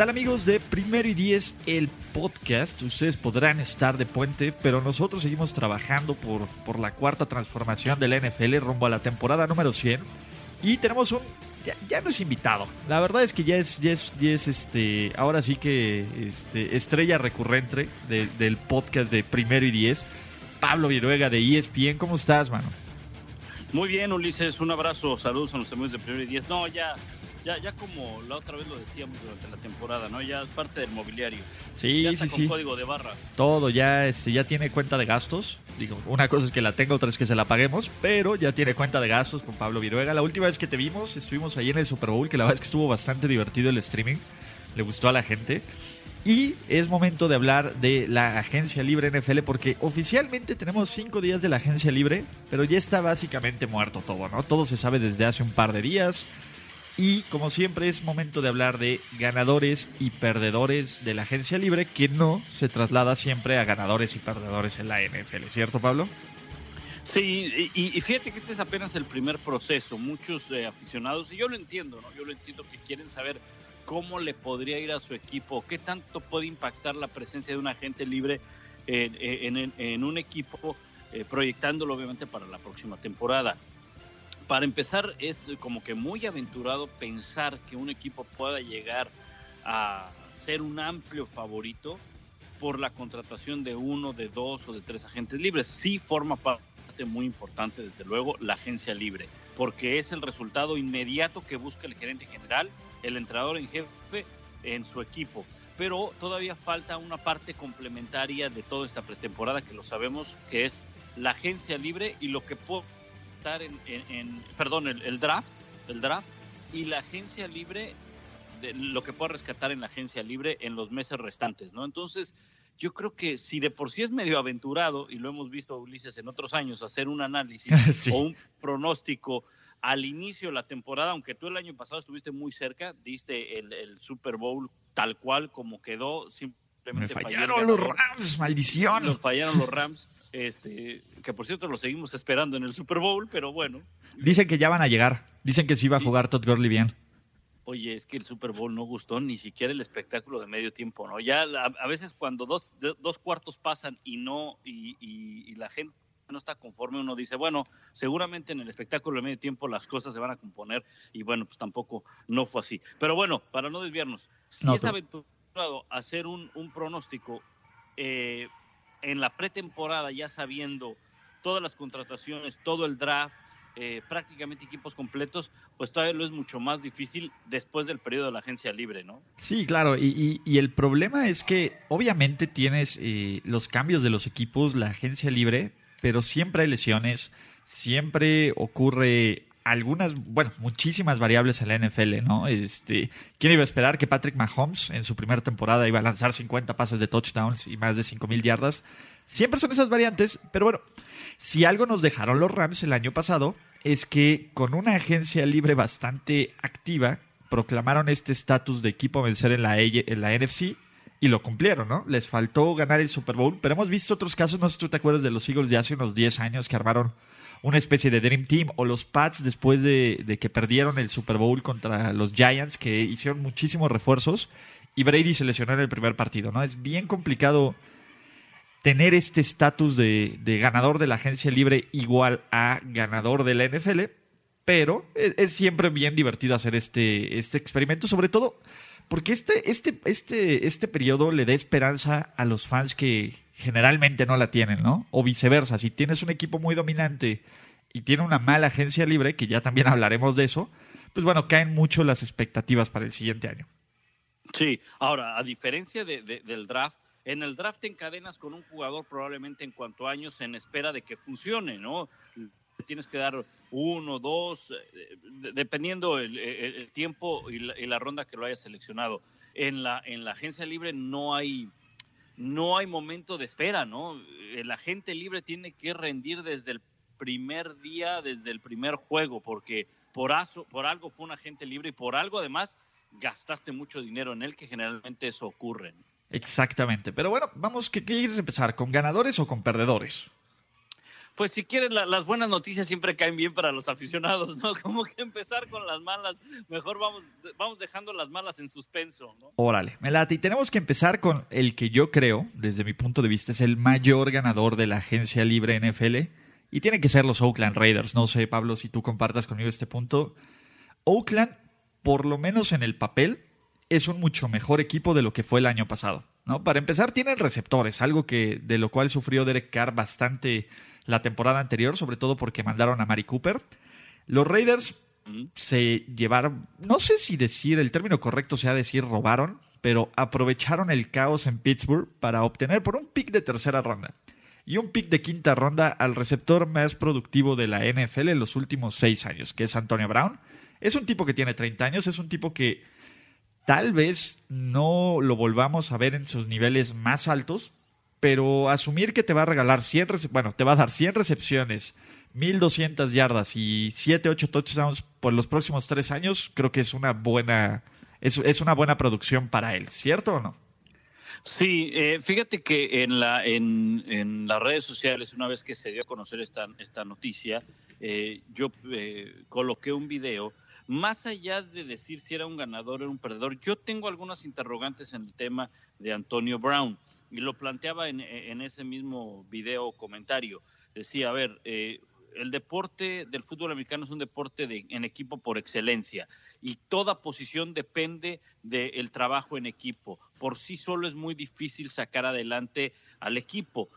¿Qué tal amigos de Primero y Diez, el podcast? Ustedes podrán estar de puente, pero nosotros seguimos trabajando por, por la cuarta transformación de la NFL rumbo a la temporada número 100. Y tenemos un... Ya, ya no es invitado. La verdad es que ya es, ya es, ya es este, ahora sí que este, estrella recurrente de- del podcast de Primero y Diez. Pablo Viruega de ESPN. ¿Cómo estás, mano? Muy bien, Ulises, un abrazo, saludos a los amigos de Primero y Diez. No, ya, ya, ya como la otra vez lo decíamos durante la temporada, ¿no? Ya es parte del mobiliario. Sí, ya sí, está con sí. código de barras. Todo ya, este, ya tiene cuenta de gastos. Digo, una cosa es que la tenga, otra es que se la paguemos, pero ya tiene cuenta de gastos con Pablo Viruega. La última vez que te vimos, estuvimos ahí en el Super Bowl, que la verdad es que estuvo bastante divertido el streaming. Le gustó a la gente. Y es momento de hablar de la agencia libre NFL, porque oficialmente tenemos cinco días de la agencia libre, pero ya está básicamente muerto todo, ¿no? Todo se sabe desde hace un par de días. Y como siempre es momento de hablar de ganadores y perdedores de la agencia libre, que no se traslada siempre a ganadores y perdedores en la NFL, ¿cierto Pablo? Sí, y, fíjate que este es apenas el primer proceso. Muchos eh, aficionados, y yo lo entiendo, ¿no? Yo lo entiendo que quieren saber cómo le podría ir a su equipo, qué tanto puede impactar la presencia de un agente libre en un equipo, eh, proyectándolo obviamente para la próxima temporada. Para empezar, es como que muy aventurado pensar que un equipo pueda llegar a ser un amplio favorito por la contratación de uno, de dos o de tres agentes libres. Sí forma parte muy importante, desde luego, la agencia libre, porque es el resultado inmediato que busca el gerente general, el entrenador en jefe en su equipo. Pero todavía falta una parte complementaria de toda esta pretemporada que lo sabemos, que es la agencia libre y lo que puede estar en, en- en- perdón, el, el draft, el draft y la agencia libre, de lo que pueda rescatar en la agencia libre en los meses restantes, ¿no? Entonces, yo creo que si de por sí es medio aventurado, y lo hemos visto, Ulises, en otros años, hacer un análisis Sí. o un pronóstico al inicio de la temporada, aunque tú el año pasado estuviste muy cerca, diste el, el Super Bowl tal cual como quedó, Me simplemente falló el fallaron los. Rams, maldición. Nos fallaron los Rams, este, que por cierto lo seguimos esperando en el Super Bowl, pero bueno. Dicen que ya van a llegar. Dicen que sí va a jugar Todd Gurley bien. Oye, es que el Super Bowl no gustó ni siquiera el espectáculo de medio tiempo, ¿no? Ya la- a veces cuando dos, de- dos cuartos pasan y no, y, y- y la gente no está conforme, uno dice, bueno, seguramente en el espectáculo de medio tiempo las cosas se van a componer y bueno, pues tampoco no fue así. Pero bueno, para no desviarnos, si No, es aventurado hacer un, un pronóstico eh, en la pretemporada, ya sabiendo todas las contrataciones, todo el draft, eh, prácticamente equipos completos, pues todavía lo es mucho más difícil después del periodo de la agencia libre, ¿no? Sí, claro, y, y- y el problema es que obviamente tienes eh, los cambios de los equipos, la agencia libre, pero siempre hay lesiones, siempre ocurre algunas, bueno, muchísimas variables en la NFL, ¿no? Este, ¿Quién iba a esperar que Patrick Mahomes en su primera temporada iba a lanzar 50 pases de touchdowns y más de 5.000 yardas? Siempre son esas variantes, pero bueno, si algo nos dejaron los Rams el año pasado es que con una agencia libre bastante activa, proclamaron este estatus de equipo a vencer en la, en la NFC y lo cumplieron, ¿no? Les faltó ganar el Super Bowl, pero hemos visto otros casos, no sé si tú te acuerdas de los Eagles de hace unos 10 años que armaron una especie de Dream Team o los Pats después de, que perdieron el Super Bowl contra los Giants que hicieron muchísimos refuerzos y Brady se lesionó en el primer partido, ¿no? Es bien complicado tener este estatus de, ganador de la agencia libre igual a ganador de la NFL, pero es, es siempre bien divertido hacer este, este experimento, sobre todo porque este, este, este, este periodo le da esperanza a los fans que generalmente no la tienen, ¿no? O viceversa, si tienes un equipo muy dominante y tiene una mala agencia libre, que ya también hablaremos de eso, pues bueno, caen mucho las expectativas para el siguiente año. Sí, ahora, a diferencia de- de- del draft, en el draft te encadenas con un jugador probablemente en cuanto años en espera de que funcione, ¿no? Tienes que dar uno, dos, eh, de- dependiendo el- el tiempo y la, y la ronda que lo hayas seleccionado. En la, en la agencia libre no hay no hay momento de espera, ¿no? El agente libre tiene que rendir desde el primer día, desde el primer juego, porque por, por algo fue un agente libre y por algo además gastaste mucho dinero en él, que generalmente eso ocurre. Exactamente. Pero bueno, vamos, ¿qué, quieres empezar? ¿Con ganadores o con perdedores? Pues si quieres, las buenas noticias siempre caen bien para los aficionados, ¿no? Como que empezar con las malas, mejor vamos, vamos dejando las malas en suspenso, ¿no? Órale, me late. Y tenemos que empezar con el que yo creo, desde mi punto de vista, es el mayor ganador de la agencia libre NFL. Y tiene que ser los Oakland Raiders. No sé, Pablo, si tú compartas conmigo este punto. Oakland, por lo menos en el papel, es un mucho mejor equipo de lo que fue el año pasado. ¿no? Para empezar, tienen receptores, algo que de lo cual sufrió Derek Carr bastante la temporada anterior, sobre todo porque mandaron a Mari Cooper. Los Raiders se llevaron, no sé si decir, el término correcto sea decir robaron, pero aprovecharon el caos en Pittsburgh para obtener por un pick de tercera ronda y un pick de quinta ronda al receptor más productivo de la NFL en los últimos seis años, que es Antonio Brown. Es un tipo que tiene 30 años, es un tipo que tal vez no lo volvamos a ver en sus niveles más altos, pero asumir que te va a regalar 100, bueno, te va a dar 100 recepciones, 1200 yardas y 7, 8 touchdowns por los próximos tres años, creo que es una buena, es, es una buena producción para él, ¿cierto o no? Sí, eh, fíjate que en, la, en, en, las redes sociales, una vez que se dio a conocer esta, esta noticia, eh, yo eh, coloqué un video más allá de decir si era un ganador o un perdedor, yo tengo algunas interrogantes en el tema de Antonio Brown y lo planteaba en, ese mismo video comentario. Decía, a ver, eh, el deporte del fútbol americano es un deporte de, en equipo por excelencia y toda posición depende del trabajo en equipo. Por sí solo es muy difícil sacar adelante al equipo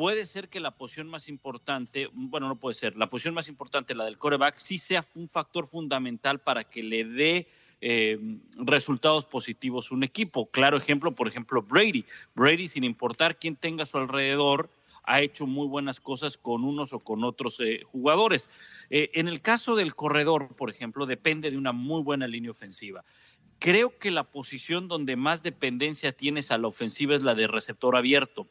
puede ser que la posición más importante, bueno, no puede ser, la posición más importante, la del coreback, sí sea un factor fundamental para que le dé eh, resultados positivos un equipo. Claro ejemplo, por ejemplo, Brady. Brady, sin importar quién tenga a su alrededor, ha hecho muy buenas cosas con unos o con otros eh, jugadores. Eh, en el caso del corredor, por ejemplo, depende de una muy buena línea ofensiva. Creo que la posición donde más dependencia tienes a la ofensiva es la de receptor abierto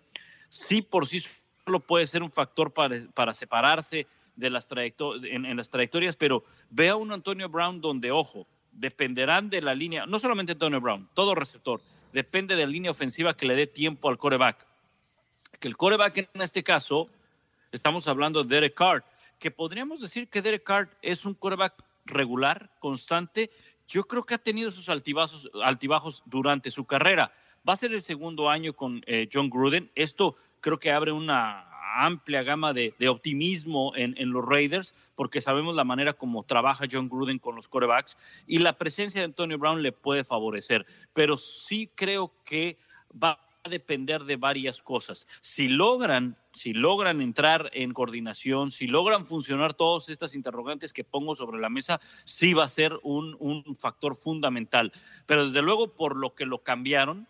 sí por sí solo puede ser un factor para, separarse de las en, las trayectorias, pero vea un Antonio Brown donde, ojo, dependerán de la línea, no solamente Antonio Brown, todo receptor, depende de la línea ofensiva que le dé tiempo al coreback. Que el coreback en este caso, estamos hablando de Derek Carr, que podríamos decir que Derek Carr es un coreback regular, constante. Yo creo que ha tenido sus altibajos durante su carrera. Va a ser el segundo año con eh, John Gruden. Esto creo que abre una amplia gama de, optimismo en, los Raiders, porque sabemos la manera como trabaja John Gruden con los corebacks y la presencia de Antonio Brown le puede favorecer. Pero sí creo que va a depender de varias cosas. Si logran, si logran entrar en coordinación, si logran funcionar todas estas interrogantes que pongo sobre la mesa, sí va a ser un, un factor fundamental. Pero desde luego, por lo que lo cambiaron,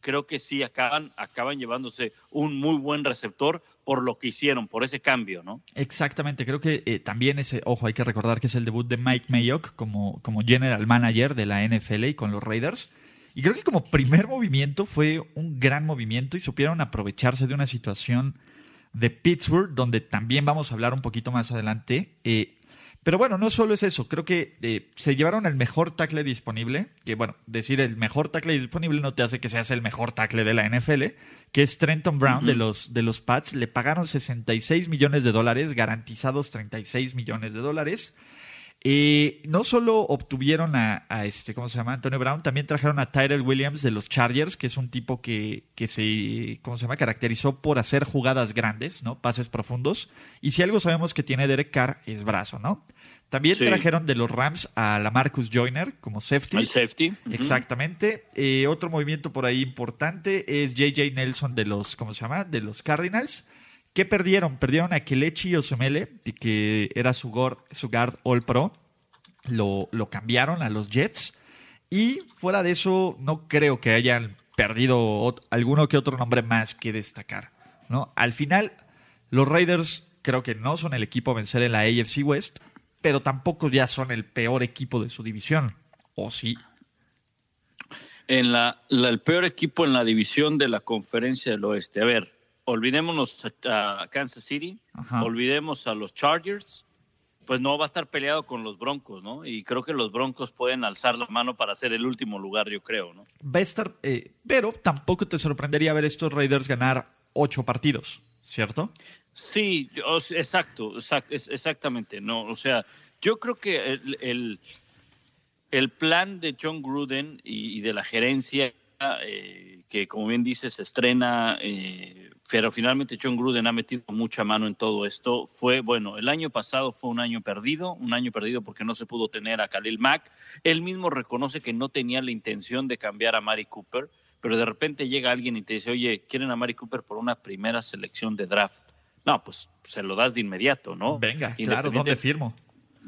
creo que sí acaban, acaban llevándose un muy buen receptor por lo que hicieron, por ese cambio, ¿no? Exactamente, creo que eh, también ese, ojo, hay que recordar que es el debut de Mike Mayock como, como general manager de la NFL y con los Raiders. Y creo que como primer movimiento fue un gran movimiento y supieron aprovecharse de una situación de Pittsburgh, donde también vamos a hablar un poquito más adelante. Eh, pero bueno, no solo es eso, creo que eh, se llevaron el mejor tackle disponible, que bueno, decir el mejor tackle disponible no te hace que seas el mejor tackle de la NFL, que es Trenton Brown de, los, de los Pats, le pagaron 66 millones de dólares, garantizados 36 millones de dólares. Eh, no solo obtuvieron a, este, ¿cómo se llama? Antonio Brown, también trajeron a Tyrell Williams de los Chargers, que es un tipo que, que se, ¿cómo se llama? Caracterizó por hacer jugadas grandes, ¿no? Pases profundos. Y si algo sabemos que tiene Derek Carr es brazo, ¿no? También trajeron de los Rams a la Marcus Joyner como safety. El safety. Exactamente. Eh, otro movimiento por ahí importante es JJ Nelson de los, ¿cómo se llama? De los Cardinals. ¿Qué perdieron? Perdieron a Kelechi Osemele, que era su guard, su guard All Pro. Lo, lo cambiaron a los Jets. Y fuera de eso, no creo que hayan perdido alguno que otro nombre más que destacar. ¿no? Al final, los Raiders creo que no son el equipo a vencer en la AFC West pero tampoco ya son el peor equipo de su división, ¿o sí? En la, el peor equipo en la división de la conferencia del oeste. A ver, olvidémonos a, Kansas City, olvidemos a los Chargers, pues no va a estar peleado con los Broncos, ¿no? Y creo que los Broncos pueden alzar la mano para ser el último lugar, yo creo, ¿no? Va a estar, eh, pero tampoco te sorprendería ver estos Raiders ganar ocho partidos, ¿cierto? Sí, exacto, exactamente, no, o sea, yo creo que el, el, plan de John Gruden y, de la gerencia, eh, que como bien dices, se estrena, eh, pero finalmente John Gruden ha metido mucha mano en todo esto, fue, bueno, el año pasado fue un año perdido, un año perdido porque no se pudo tener a Khalil Mack, él mismo reconoce que no tenía la intención de cambiar a Mari Cooper, pero de repente llega alguien y te dice, oye, quieren a Mari Cooper por una primera selección de draft no, pues se lo das de inmediato, ¿no? Venga, claro, ¿dónde firmo?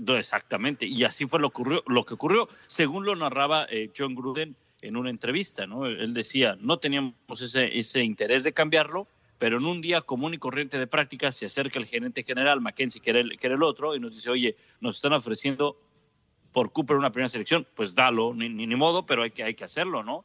Exactamente, y así fue lo, ocurrió, lo que ocurrió, según lo narraba eh, John Gruden en una entrevista, ¿no? Él decía, no teníamos ese, ese interés de cambiarlo, pero en un día común y corriente de práctica se acerca el gerente general, Mackenzie, que era el, que era el otro, y nos dice, oye, nos están ofreciendo por Cooper una primera selección, pues dalo, ni, ni, modo, pero hay que, hacerlo, ¿no?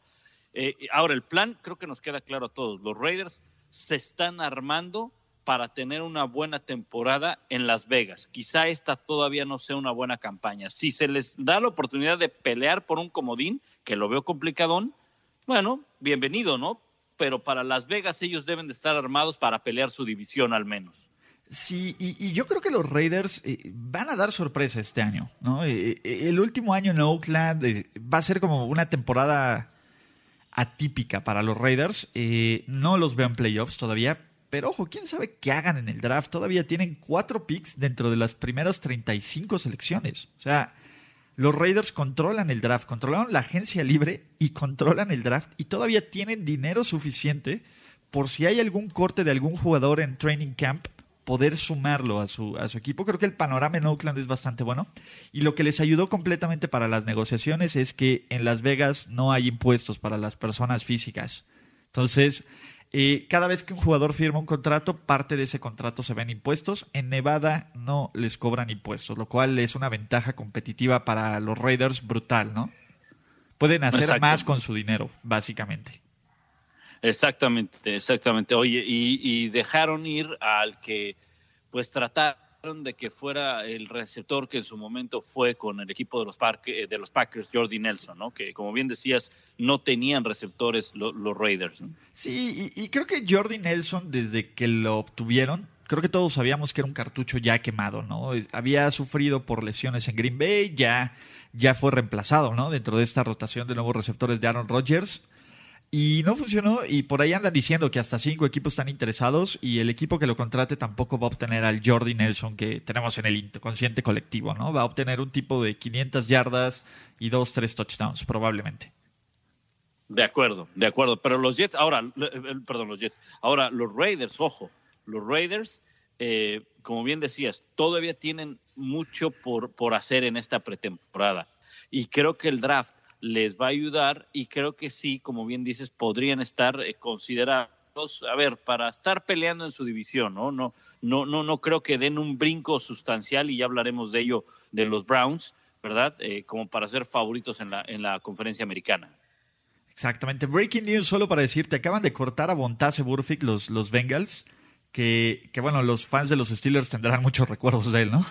Eh, ahora, el plan creo que nos queda claro a todos. Los Raiders se están armando para tener una buena temporada en Las Vegas. Quizá esta todavía no sea una buena campaña. Si se les da la oportunidad de pelear por un comodín, que lo veo complicadón, bueno, bienvenido, ¿no? Pero para Las Vegas ellos deben de estar armados para pelear su división al menos. Sí, y, yo creo que los Raiders eh, van a dar sorpresa este año, ¿no? Eh, eh, el último año en Oakland va a ser como una temporada atípica para los Raiders. no los veo en playoffs todavía, pero ojo, quién sabe qué hagan en el draft. Todavía tienen cuatro picks dentro de las primeras 35 selecciones. O sea, los Raiders controlan el draft, controlaron la agencia libre y controlan el draft y todavía tienen dinero suficiente por si hay algún corte de algún jugador en training camp, poder sumarlo a su, a su equipo. Creo que el panorama en Oakland es bastante bueno. Y lo que les ayudó completamente para las negociaciones es que en Las Vegas no hay impuestos para las personas físicas. Entonces, cada vez que un jugador firma un contrato, parte de ese contrato se ven impuestos. En Nevada no les cobran impuestos, lo cual es una ventaja competitiva para los Raiders brutal, ¿no? Pueden hacer más con su dinero, básicamente. Exactamente, exactamente. Oye, y, y dejaron ir al que pues tratar de que fuera el receptor que en su momento fue con el equipo de los, eh, de los Packers, Jordi Nelson, ¿no? que como bien decías, no tenían receptores los Raiders. Sí, y, creo que Jordi Nelson, desde que lo obtuvieron, creo que todos sabíamos que era un cartucho ya quemado, ¿no? Había sufrido por lesiones en Green Bay, ya, ya fue reemplazado, ¿no? Dentro de esta rotación de nuevos receptores de Aaron Rodgers. Y no funcionó y por ahí andan diciendo que hasta cinco equipos están interesados y el equipo que lo contrate tampoco va a obtener al Jordi Nelson que tenemos en el inconsciente colectivo, ¿no? Va a obtener un tipo de 500 yardas y dos, tres touchdowns probablemente. De acuerdo, de acuerdo. Pero los Jets, ahora, perdón, los Jets, ahora los Raiders, ojo, los Raiders, eh, como bien decías, todavía tienen mucho por, por hacer en esta pretemporada. Y creo que el draft les va a ayudar y creo que sí, como bien dices, podrían estar eh, considerados, a ver, para estar peleando en su división, ¿no? No, no, no, no creo que den un brinco sustancial y ya hablaremos de ello de los Browns, ¿verdad? Eh, como para ser favoritos en la, en la conferencia americana. Exactamente. Breaking news, solo para decirte, acaban de cortar a Bontase Burfict los, los Bengals, que, que bueno, los fans de los Steelers tendrán muchos recuerdos de él, ¿no?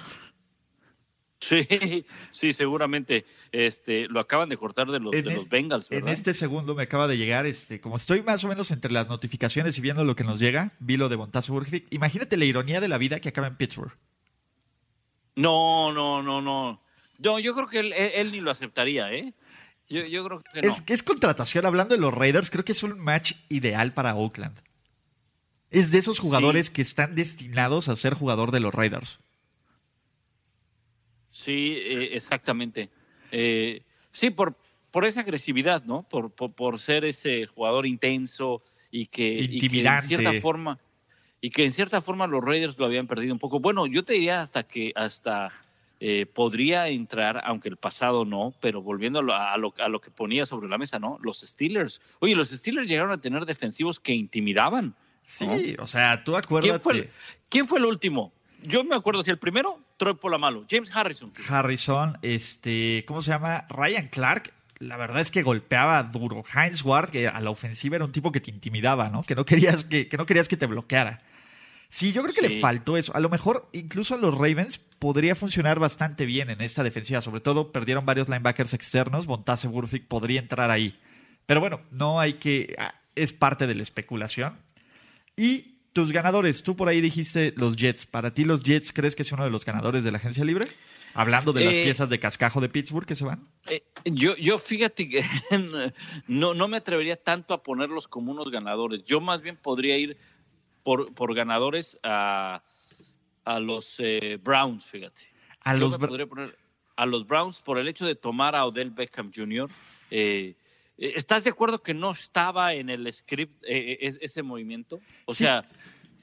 Sí, sí, seguramente. Este, lo acaban de cortar de los, de los Bengals. En este segundo me acaba de llegar, este, como estoy más o menos entre las notificaciones y viendo lo que nos llega, vi lo de Burfict. Imagínate la ironía de la vida que acaba en Pittsburgh. No, no, no, no. No, yo creo que él, ni lo aceptaría, ¿eh? Yo, creo que no. Es, es contratación, hablando de los Raiders, creo que es un match ideal para Oakland. Es de esos jugadores que están destinados a ser jugador de los Raiders. Sí, eh, exactamente. Eh, sí, por, por esa agresividad, ¿no? Por, por, ser ese jugador intenso y que, en cierta forma y que en cierta forma los Raiders lo habían perdido un poco. Bueno, yo te diría hasta que hasta eh, podría entrar, aunque el pasado no, pero volviendo a lo, a lo, que ponía sobre la mesa, ¿no? Los Steelers. Oye, los Steelers llegaron a tener defensivos que intimidaban. Sí, o sea, tú acuérdate. ¿Quién fue, ¿Quién fue el último? yo me acuerdo si el primero, Troy Polamalo, James Harrison. Harrison, este, ¿cómo se llama? Ryan Clark. la verdad es que golpeaba duro. Heinz Ward, que a la ofensiva era un tipo que te intimidaba, ¿no? Que no querías que, no querías que te bloqueara. Sí, yo creo que le faltó eso. A lo mejor incluso a los Ravens podría funcionar bastante bien en esta defensiva. Sobre todo perdieron varios linebackers externos. Bontase Burfict podría entrar ahí. Pero bueno, no hay que... Ah, es parte de la especulación. Y tus ganadores, tú por ahí dijiste los Jets. ¿Para ti los Jets crees que es uno de los ganadores de la agencia libre? Hablando de las eh, piezas de cascajo de Pittsburgh que se van. Eh, yo, yo fíjate que no, no me atrevería tanto a ponerlos como unos ganadores. Yo más bien podría ir por, por ganadores a, a los eh, Browns, fíjate. A los podría poner a los Browns por el hecho de tomar a Odell Beckham Jr. ¿Estás de acuerdo que no estaba en el script ese movimiento? O sea,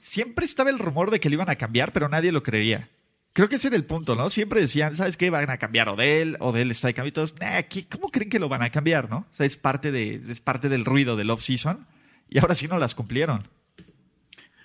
siempre estaba el rumor de que lo iban a cambiar, pero nadie lo creía. Creo que ese era el punto, ¿no? Siempre decían, ¿sabes qué? Van a cambiar Odell, Odell está de cambio y todos, ¿cómo creen que lo van a cambiar, no? O sea, es parte, de, es parte del ruido del off-season y ahora sí no las cumplieron.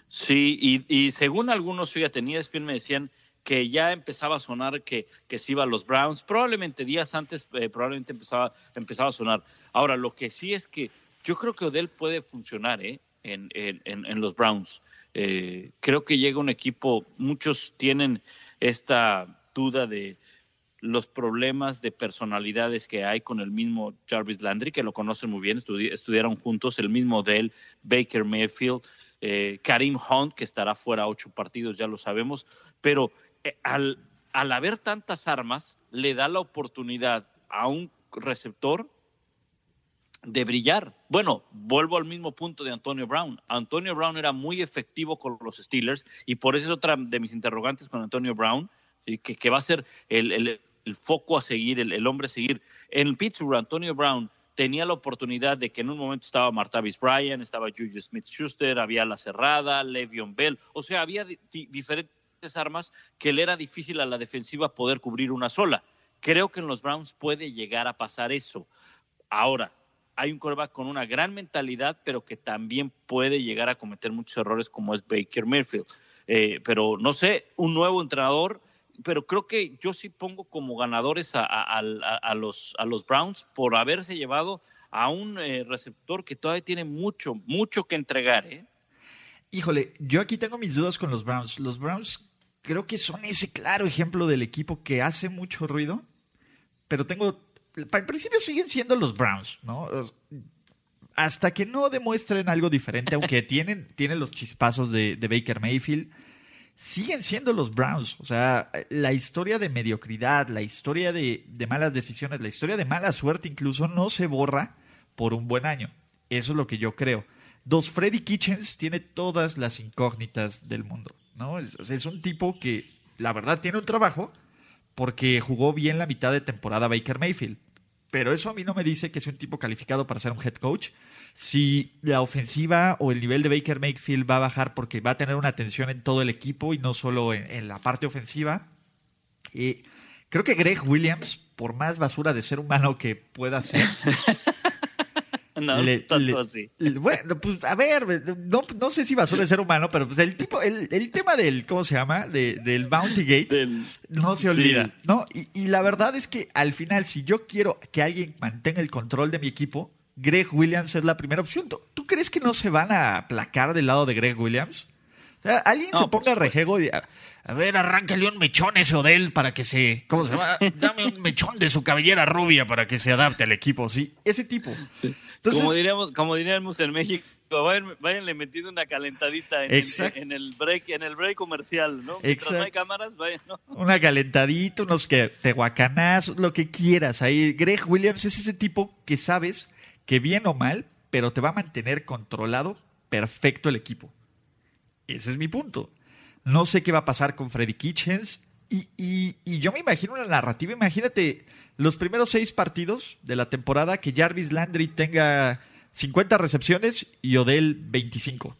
Sí, y, según algunos, fíjate, ESPN me decían que ya empezaba a sonar que, que se iba a los Browns, probablemente días antes, eh, probablemente empezaba, empezaba a sonar. Ahora, lo que sí es que yo creo que Odell puede funcionar ¿eh? en, en, en los Browns. Eh, creo que llega un equipo, muchos tienen esta duda de los problemas de personalidades que hay con el mismo Jarvis Landry, que lo conocen muy bien, estudiaron juntos, el mismo de él, Baker Mayfield, eh, Karim Hunt, que estará fuera ocho partidos, ya lo sabemos, pero al, al haber tantas armas, le da la oportunidad a un receptor de brillar. Bueno, vuelvo al mismo punto de Antonio Brown. Antonio Brown era muy efectivo con los Steelers y por eso es otra de mis interrogantes con Antonio Brown, que, que va a ser el, foco a seguir, el, hombre a seguir. En Pittsburgh, Antonio Brown tenía la oportunidad de que en un momento estaba Martavis Bryan, estaba Juju Smith-Schuster, había La Cerrada, Le'Veon Bell, o sea, había diferentes armas que le era difícil a la defensiva poder cubrir una sola. Creo que en los Browns puede llegar a pasar eso. Ahora, hay un quarterback con una gran mentalidad, pero que también puede llegar a cometer muchos errores como es Baker Mayfield. Eh, pero no sé, un nuevo entrenador, pero creo que yo sí pongo como ganadores a, los, a los Browns por haberse llevado a un eh, receptor que todavía tiene mucho, mucho que entregar. ¿eh? Híjole, yo aquí tengo mis dudas con los Browns. Los Browns creo que son ese claro ejemplo del equipo que hace mucho ruido, pero tengo al principio siguen siendo los Browns, ¿no? Hasta que no demuestren algo diferente, aunque tienen, tienen los chispazos de, Baker Mayfield, siguen siendo los Browns. O sea, la historia de mediocridad, la historia de, de, malas decisiones, la historia de mala suerte incluso no se borra por un buen año. Eso es lo que yo creo. Dos Freddy Kitchens tiene todas las incógnitas del mundo. ¿No? Es, un tipo que, la verdad, tiene un trabajo porque jugó bien la mitad de temporada Baker Mayfield pero eso a mí no me dice que es un tipo calificado para ser un head coach. Si la ofensiva o el nivel de Baker Mayfield va a bajar porque va a tener una atención en todo el equipo y no solo en, la parte ofensiva. Y creo que Greg Williams, por más basura de ser humano que pueda ser, No, tanto así. bueno, pues a ver, no, sé si va a de ser humano, pero pues el tipo, el, el tema del, ¿cómo se llama? del Bounty Gate no se olvida, ¿no? Y, y, la verdad es que al final, si yo quiero que alguien mantenga el control de mi equipo, Greg Williams es la primera opción. ¿Tú crees que no se van a aplacar del lado de Greg Williams? O sea, alguien se ponga rejego y a, ver, arráncale un mechón ese Odell para que se. ¿Cómo se llama? Dame un mechón de su cabellera rubia para que se adapte al equipo, ¿sí? Ese tipo. como diríamos, como diríamos en México, vayan, metiendo una calentadita en el, el, break, en el break comercial, ¿no? Mientras no hay cámaras, vayan, ¿no? Una calentadita, unos que tehuacanazos, lo que quieras. Ahí, Greg Williams es ese tipo que sabes que bien o mal, pero te va a mantener controlado perfecto el equipo. Ese es mi punto. No sé qué va a pasar con Freddy Kitchens. Y, yo me imagino una narrativa. Imagínate los primeros seis partidos de la temporada que Jarvis Landry tenga 50 recepciones y Odell 25.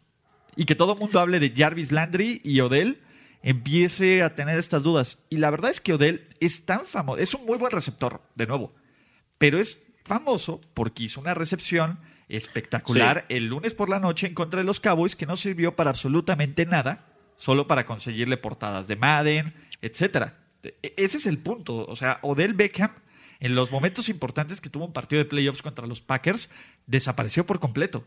Y que todo el mundo hable de Jarvis Landry y Odell empiece a tener estas dudas. Y la verdad es que Odell es tan famoso, es un muy buen receptor, de nuevo, pero es famoso porque hizo una recepción espectacular el lunes por la noche en contra de los Cowboys que no sirvió para absolutamente nada, solo para conseguirle portadas de Madden, etcétera. E, ese es el punto. O sea, Odell Beckham en los momentos importantes que tuvo un partido de playoffs contra los Packers, desapareció por completo.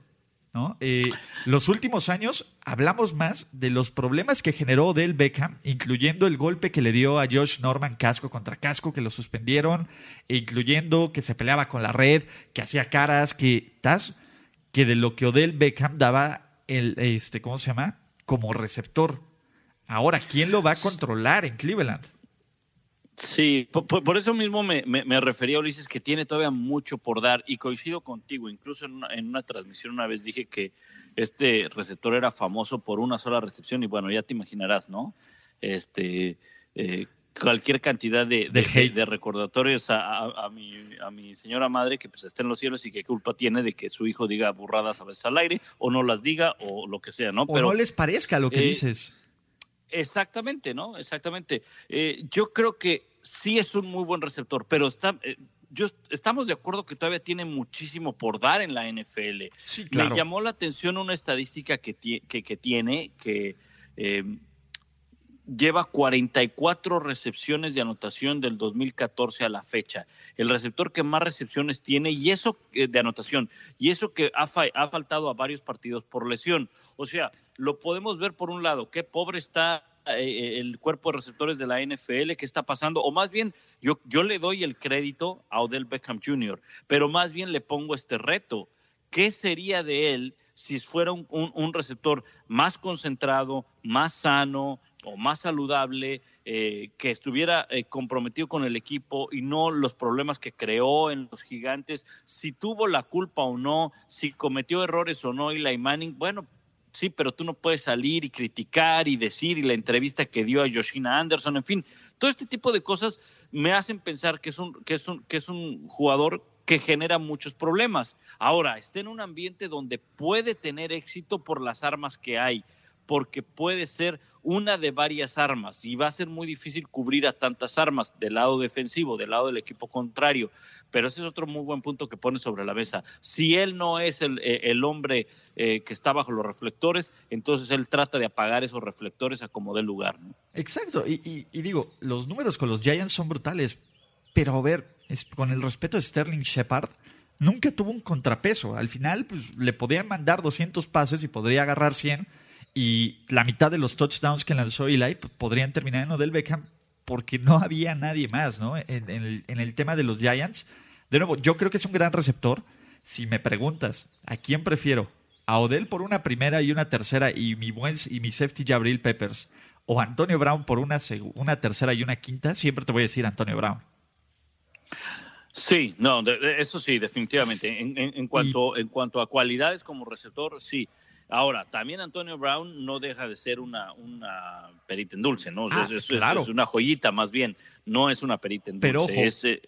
¿no? Eh, los últimos años hablamos más de los problemas que generó Odell Beckham, incluyendo el golpe que le dio a Josh Norman casco contra casco, que lo suspendieron, e incluyendo que se peleaba con la red, que hacía caras, que tas, que de lo que Odell Beckham daba el, este, ¿cómo se llama? Como receptor. Ahora, ¿quién lo va a controlar en Cleveland? Sí, por, eso mismo me, me, refería, Ulises, que tiene todavía mucho por dar y coincido contigo. Incluso en una, transmisión una vez dije que este receptor era famoso por una sola recepción y bueno, ya te imaginarás, ¿no? Este, eh, cualquier cantidad de, de, recordatorios a, mi, a mi señora madre que pues está en los cielos y qué culpa tiene de que su hijo diga burradas a veces al aire o no las diga o lo que sea, ¿no? O no les parezca lo que eh, dices. Exactamente, ¿no? Exactamente. Eh, yo creo que sí es un muy buen receptor, pero está, eh, yo, estamos de acuerdo que todavía tiene muchísimo por dar en la NFL. Sí, claro. Me llamó la atención una estadística que, que, que tiene, que lleva 44 recepciones de anotación del 2014 a la fecha. El receptor que más recepciones tiene y eso eh, de anotación y eso que ha, faltado a varios partidos por lesión. O sea, lo podemos ver por un lado, qué pobre está eh, eh, el cuerpo de receptores de la NFL, qué está pasando, o más bien yo, yo le doy el crédito a Odell Beckham Jr., pero más bien le pongo este reto. ¿Qué sería de él si fuera un, receptor más concentrado, más sano o más saludable, eh, que estuviera eh, comprometido con el equipo y no los problemas que creó en los gigantes, si tuvo la culpa o no, si cometió errores o no Eli Manning, bueno, sí, pero tú no puedes salir y criticar y decir y la entrevista que dio a Yoshina Anderson, en fin, todo este tipo de cosas me hacen pensar que es un, que es un, que es un jugador que genera muchos problemas. Ahora, está en un ambiente donde puede tener éxito por las armas que hay, porque puede ser una de varias armas y va a ser muy difícil cubrir a tantas armas del lado defensivo, del lado del equipo contrario. Pero ese es otro muy buen punto que pone sobre la mesa. Si él no es el, eh, hombre eh, que está bajo los reflectores, entonces él trata de apagar esos reflectores a como dé lugar. Exacto. Y, digo, los números con los Giants son brutales, pero a ver, con el respeto de Sterling Shepard, nunca tuvo un contrapeso. Al final, pues, le podían mandar 200 pases y podría agarrar 100. Y la mitad de los touchdowns que lanzó Eli podrían terminar en Odell Beckham porque no había nadie más, ¿no? En, el, tema de los Giants. De nuevo, yo creo que es un gran receptor. Si me preguntas, ¿a quién prefiero? ¿A Odell por una primera y una tercera y mi, buen, y mi safety Jabril Peppers? ¿O Antonio Brown por una, una tercera y una quinta? Siempre te voy a decir Antonio Brown. Sí, no, eso sí, definitivamente. En, cuanto, en cuanto a cualidades como receptor, sí. Ahora, también Antonio Brown no deja de ser una, una perita en dulce, ¿no? Ah, es, claro. es, una joyita más bien, no es una perita en dulce. Pero eh,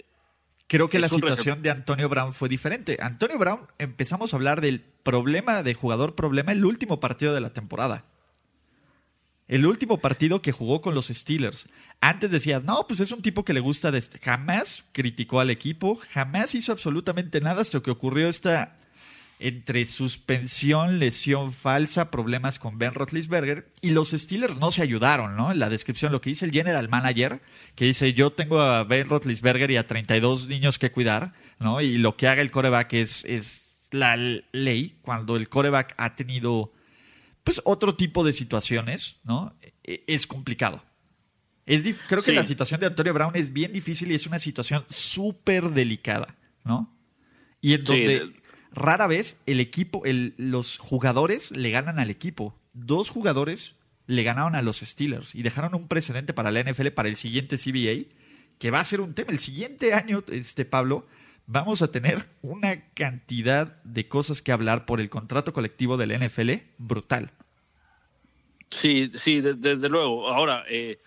creo que la situación de Antonio Brown fue diferente. Antonio Brown, empezamos a hablar del problema de jugador problema el último partido de la temporada. El último partido que jugó con los Steelers. Antes decías, no, pues es un tipo que le gusta. De este". Jamás criticó al equipo, jamás hizo absolutamente nada hasta que ocurrió esta entre suspensión, lesión falsa, problemas con Ben Roethlisberger y los Steelers no se ayudaron, ¿no? En la descripción lo que dice el general manager, que dice, yo tengo a Ben Roethlisberger y a 32 niños que cuidar, ¿no? Y lo que haga el coreback es, es la ley cuando el coreback ha tenido pues otro tipo de situaciones, ¿no? E, es complicado. Es creo que la situación de Antonio Brown es bien difícil y es una situación súper delicada, ¿no? Y en donde rara vez el equipo, los jugadores le ganan al equipo. Dos jugadores le ganaron a los Steelers y dejaron un precedente para la NFL para el siguiente CBA, que va a ser un tema. El siguiente año, este Pablo, vamos a tener una cantidad de cosas que hablar por el contrato colectivo del NFL brutal. Sí, sí, desde luego. Ahora, eh,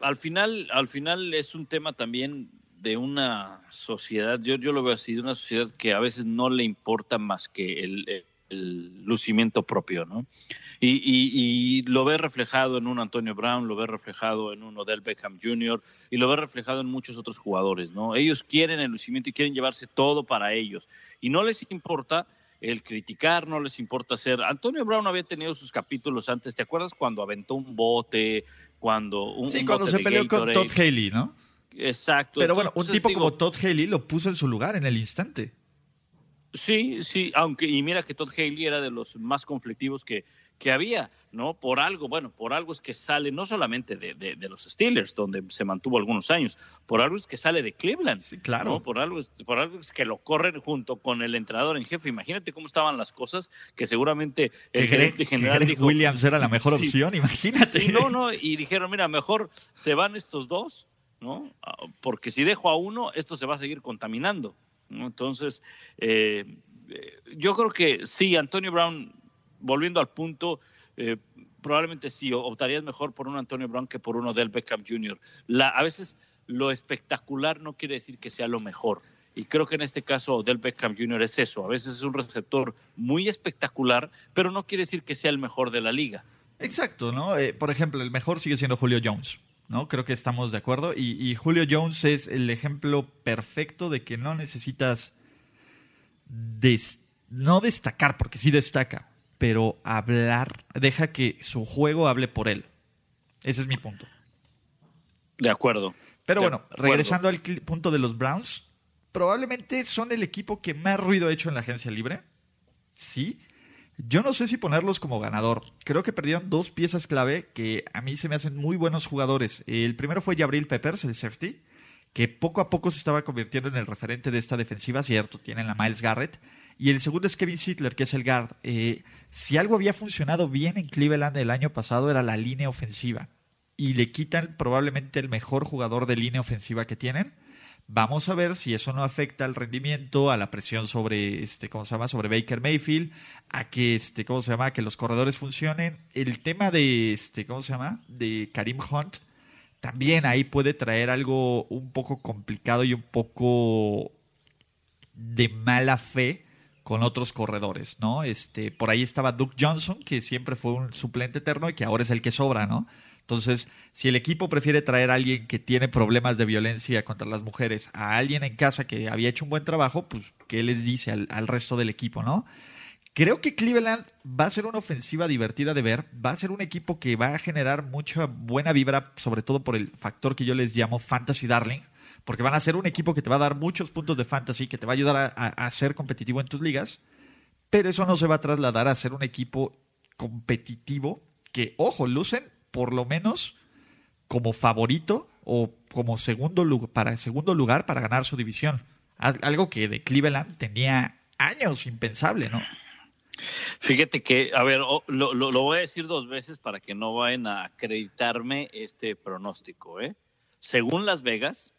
al final, al final es un tema también de una sociedad, yo, yo lo veo así, de una sociedad que a veces no le importa más que el, el lucimiento propio, ¿no? Y, y, lo ve reflejado en un Antonio Brown, lo ve reflejado en un Odell Beckham Jr. y lo ve reflejado en muchos otros jugadores, ¿no? Ellos quieren el lucimiento y quieren llevarse todo para ellos y no les importa el criticar, no les importa hacer. Antonio Brown había tenido sus capítulos antes, ¿te acuerdas cuando aventó un bote, cuando un Sí, cuando se peleó con Todd Haley, ¿no? Exacto. Pero bueno, un tipo como Todd Haley lo puso en su lugar en el instante. Sí, sí, aunque, y mira que Todd Haley era de los más conflictivos que, que había, ¿no? Por algo, bueno, por algo es que sale no solamente de, de, los Steelers, donde se mantuvo algunos años, por algo es que sale de Cleveland, sí, claro. Por algo, por algo es que lo corren junto con el entrenador en jefe. Imagínate cómo estaban las cosas, que seguramente el gerente general dijo, Williams era la mejor opción, imagínate. no, no, y dijeron, mira, mejor se van estos dos, ¿no? Ah, porque si dejo a uno, esto se va a seguir contaminando. Entonces, eh, eh, yo creo que sí, Antonio Brown, volviendo al punto, eh, probablemente sí, optarías mejor por un Antonio Brown que por uno del Beckham Jr. La, a veces lo espectacular no quiere decir que sea lo mejor. Y creo que en este caso del Beckham Jr. es eso. A veces es un receptor muy espectacular, pero no quiere decir que sea el mejor de la liga. Exacto, ¿no? por ejemplo, el mejor sigue siendo Julio Jones. ¿No? Creo que estamos de acuerdo. Y, Julio Jones es el ejemplo perfecto de que no necesitas no destacar, porque sí destaca, pero hablar, deja que su juego hable por él. Ese es mi punto. De acuerdo. Pero bueno, regresando al punto de los Browns, probablemente son el equipo que más ruido ha hecho en la agencia libre. Sí, yo no sé si ponerlos como ganador. Creo que perdieron dos piezas clave que a mí se me hacen muy buenos jugadores. El primero fue Jabril Peppers, el safety, que poco a poco se estaba convirtiendo en el referente de esta defensiva, cierto, tienen la Miles Garrett. Y el segundo es Kevin Sittler, que es el guard. Eh, si algo había funcionado bien en Cleveland el año pasado era la línea ofensiva. Y le quitan probablemente el mejor jugador de línea ofensiva que tienen Vamos a ver si eso no afecta al rendimiento, a la presión sobre, este, ¿cómo se llama? Sobre Baker Mayfield, a que, este, ¿cómo se llama? Que los corredores funcionen. El tema de, este, ¿cómo se llama? De Karim Hunt, también ahí puede traer algo un poco complicado y un poco de mala fe con otros corredores, ¿no? Este, por ahí estaba Duke Johnson, que siempre fue un suplente eterno y que ahora es el que sobra, ¿no? Entonces, si el equipo prefiere traer a alguien que tiene problemas de violencia contra las mujeres a alguien en casa que había hecho un buen trabajo, pues, ¿qué les dice al, resto del equipo, no? Creo que Cleveland va a ser una ofensiva divertida de ver, va a ser un equipo que va a generar mucha buena vibra, sobre todo por el factor que yo les llamo fantasy darling, porque van a ser un equipo que te va a dar muchos puntos de fantasy, que te va a ayudar a, a ser competitivo en tus ligas, pero eso no se va a trasladar a ser un equipo competitivo que, ojo, lucen por lo menos como favorito o como segundo lugar, para segundo lugar para ganar su división. Algo que de Cleveland tenía años impensable, ¿no? Fíjate que, a ver, lo, lo, voy a decir dos veces para que no vayan a acreditarme este pronóstico. ¿eh? Según Las Vegas,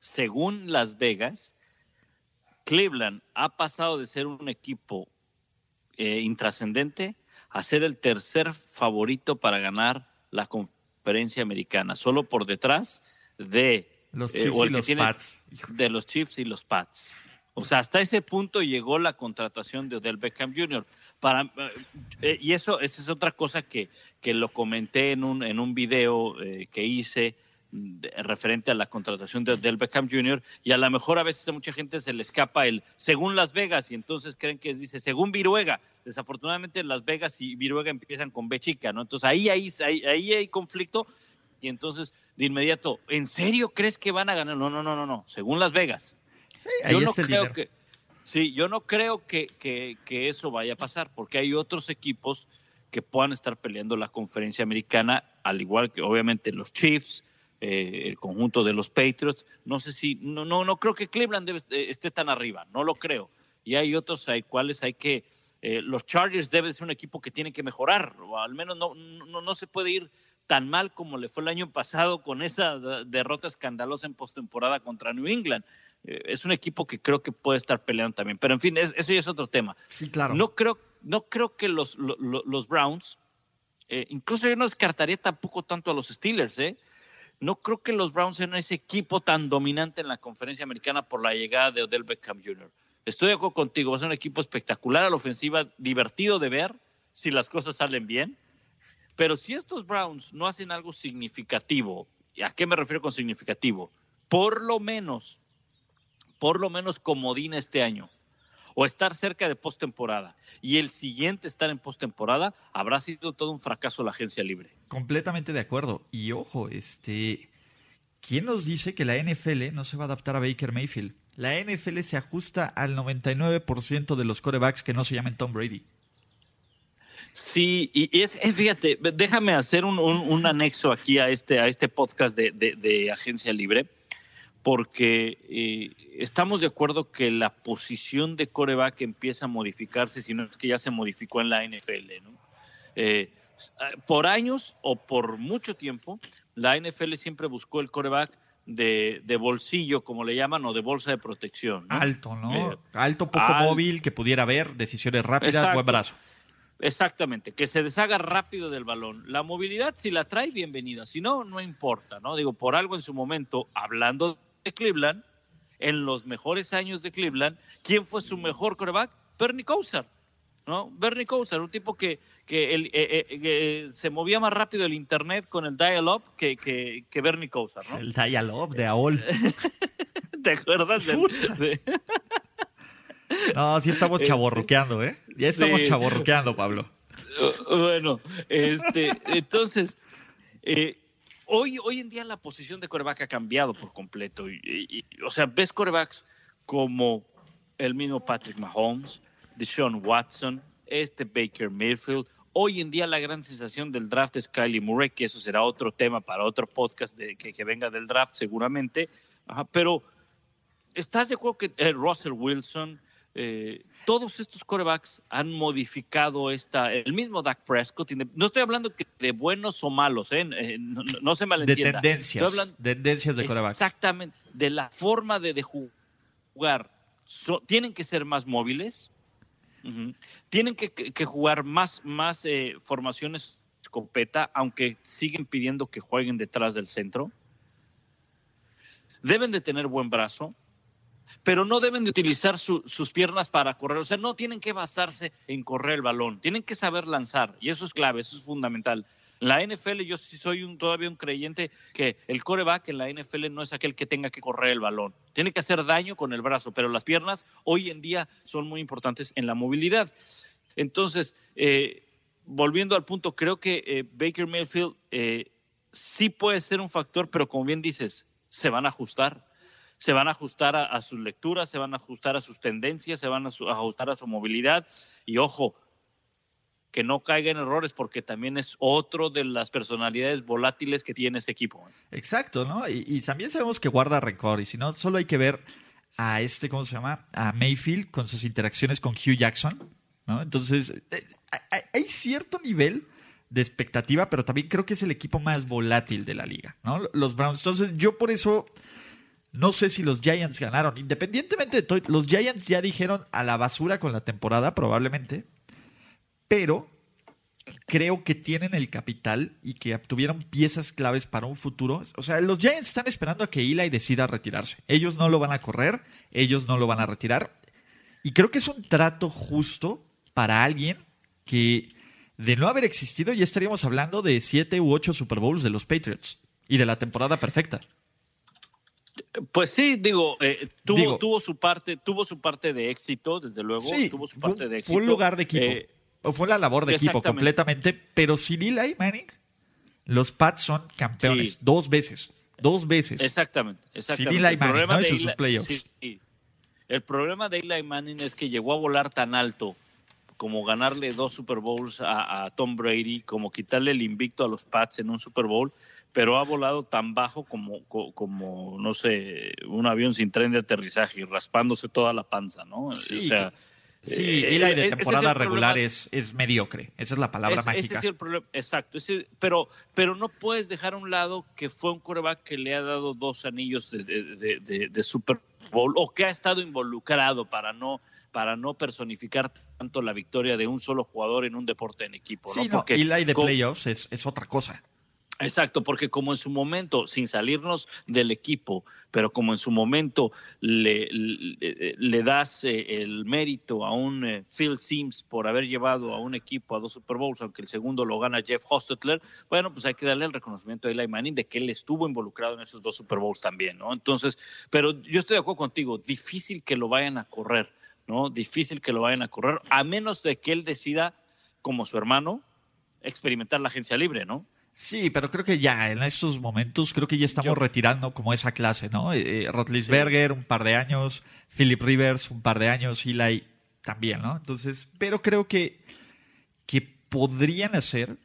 según Las Vegas, Cleveland ha pasado de ser un equipo eh, intrascendente a ser el tercer favorito para ganar la conferencia americana, solo por detrás de los eh, Chiefs y los Pats. De los Chiefs y los Pats. O sea, hasta ese punto llegó la contratación de Odell Beckham Jr. Para, eh, eh, y eso, esa es otra cosa que, que lo comenté en un, en un video que hice referente a la contratación de Odell Beckham Jr. y a lo mejor a veces a mucha gente se le escapa el según Las Vegas y entonces creen que dice según Viruega. Desafortunadamente Las Vegas y Viruega empiezan con B chica, ¿no? Entonces ahí, ahí, ahí, hay conflicto y entonces de inmediato, ¿en serio crees que van a ganar? No, no, no, no, no, según Las Vegas. yo no creo que Sí, yo no creo que, que, que eso vaya a pasar porque hay otros equipos que puedan estar peleando la conferencia americana, al igual que obviamente los Chiefs, eh, el conjunto de los Patriots. No sé si, no, no, no creo que Cleveland eh, esté tan arriba, no lo creo. Y hay otros hay cuales hay que, eh, los Chargers deben ser un equipo que tiene que mejorar, o al menos no, no, no se puede ir tan mal como le fue el año pasado con esa derrota escandalosa en postemporada contra New England. es un equipo que creo que puede estar peleando también. Pero en fin, eso ya es otro tema. Sí, claro. No creo, no creo que los, los, Browns, incluso yo no descartaría tampoco tanto a los Steelers, ¿eh? No creo que los Browns sean ese equipo tan dominante en la conferencia americana por la llegada de Odell Beckham Jr. Estoy de acuerdo contigo, va a ser un equipo espectacular a la ofensiva, divertido de ver si las cosas salen bien. Pero si estos Browns no hacen algo significativo, ¿y a qué me refiero con significativo? Por lo menos, por lo menos comodín este año, o estar cerca de postemporada y el siguiente estar en postemporada, habrá sido todo un fracaso la agencia libre. Completamente de acuerdo. Y ojo, este ¿quién nos dice que la NFL no se va a adaptar a Baker Mayfield? La NFL se ajusta al 99% de los corebacks que no se llamen Tom Brady. Sí, y es, eh, fíjate, déjame hacer un, anexo aquí a este, a este podcast de, Agencia Libre, porque eh, estamos de acuerdo que la posición de coreback empieza a modificarse, si no es que ya se modificó en la NFL. ¿no? Eh, por años o por mucho tiempo, la NFL siempre buscó el coreback de, bolsillo, como le llaman, o de bolsa de protección. Alto, ¿no? Alto, poco móvil, que pudiera ver decisiones rápidas, buen brazo. Exactamente, que se deshaga rápido del balón. La movilidad, si la trae, bienvenida. Si no, no importa, ¿no? Digo, por algo en su momento, hablando de Cleveland, en los mejores años de Cleveland, ¿quién fue su mejor coreback? Bernie Kosar, ¿no? Bernie Kosar, un tipo que, que, el, eh, eh, se movía más rápido el internet con el dial-up que, que, Bernie Kosar, ¿no? El dial-up de AOL. ¿Te acuerdas? De, no, sí estamos este, chaborruqueando, ¿eh? Ya estamos chaborruqueando, Pablo. Bueno, este, entonces, eh, hoy, hoy en día la posición de coreback ha cambiado por completo. Y, o sea, ves corebacks como el mismo Patrick Mahomes, Deshaun Watson, este Baker Mayfield. Hoy en día la gran sensación del draft es Kylie Murray, que eso será otro tema para otro podcast de, que, venga del draft seguramente. pero ¿estás de acuerdo que eh, Russell Wilson, eh, todos estos corebacks han modificado esta, el mismo Dak Prescott, no estoy hablando de buenos o malos, ¿eh? eh no, se malentienda. De tendencias, tendencias de corebacks. Exactamente, de la forma de, jugar. tienen que ser más móviles, tienen que, jugar más, más eh, formaciones escopeta, aunque siguen pidiendo que jueguen detrás del centro. Deben de tener buen brazo, pero no deben de utilizar sus piernas para correr. O sea, no tienen que basarse en correr el balón, tienen que saber lanzar y eso es clave, eso es fundamental. La NFL, yo sí soy todavía un creyente que el coreback en la NFL no es aquel que tenga que correr el balón. Tiene que hacer daño con el brazo, pero las piernas hoy en día son muy importantes en la movilidad. Entonces, eh, volviendo al punto, creo que eh, Baker Mayfield eh, sí puede ser un factor, pero como bien dices, se van a ajustar se van a ajustar a, sus lecturas, se van a ajustar a sus tendencias, se van a, ajustar a su movilidad. Y ojo, que no caiga en errores porque también es otro de las personalidades volátiles que tiene ese equipo. Exacto, ¿no? Y, también sabemos que guarda récord y si no, solo hay que ver a este, ¿cómo se llama? A Mayfield con sus interacciones con Hugh Jackson, ¿no? Entonces, eh, hay cierto nivel de expectativa, pero también creo que es el equipo más volátil de la liga, ¿no? Los Browns. Entonces, yo por eso no sé si los Giants ganaron. Independientemente de todo, los Giants ya dijeron a la basura con la temporada, probablemente. Pero creo que tienen el capital y que obtuvieron piezas claves para un futuro. O sea, los Giants están esperando a que Eli decida retirarse. Ellos no lo van a correr, ellos no lo van a retirar. Y creo que es un trato justo para alguien que, de no haber existido, ya estaríamos hablando de siete u ocho Super Bowls de los Patriots y de la temporada perfecta. Pues sí, digo, eh, tuvo, tuvo su parte, tuvo su parte de éxito, desde luego, tuvo su parte de éxito. Fue un lugar de equipo, eh, fue la labor de equipo completamente, pero sin Eli Manning, los Pats son campeones dos veces, dos veces. Exactamente, exactamente. Sin Eli Manning, no sus playoffs. El problema de Eli Manning es que llegó a volar tan alto como ganarle dos Super Bowls a, a, Tom Brady, como quitarle el invicto a los Pats en un Super Bowl, pero ha volado tan bajo como, como no sé, un avión sin tren de aterrizaje, raspándose toda la panza, ¿no? Sí, o sea, sí, y la de temporada regular es, es, mediocre, esa es la palabra mágica. Ese es el problema, exacto, pero, pero no puedes dejar a un lado que fue un coreback que le ha dado dos anillos de, de, de, Super Bowl o que ha estado involucrado para no para no personificar tanto la victoria de un solo jugador en un deporte en equipo. Sí, ¿no? Porque de playoffs es, es otra cosa. Exacto, porque como en su momento, sin salirnos del equipo, pero como en su momento le, le, das eh, el mérito a un eh, Phil Sims por haber llevado a un equipo a dos Super Bowls, aunque el segundo lo gana Jeff Hostetler, bueno, pues hay que darle el reconocimiento a Eli Manning de que él estuvo involucrado en esos dos Super Bowls también, ¿no? Entonces, pero yo estoy de acuerdo contigo, difícil que lo vayan a correr, ¿no? Difícil que lo vayan a correr, a menos de que él decida, como su hermano, experimentar la agencia libre, ¿no? Sí, pero creo que ya en estos momentos creo que ya estamos retirando como esa clase, ¿no? Eh, eh Rotlisberger un par de años, Philip Rivers un par de años, Eli también, ¿no? Entonces, pero creo que, que podrían hacer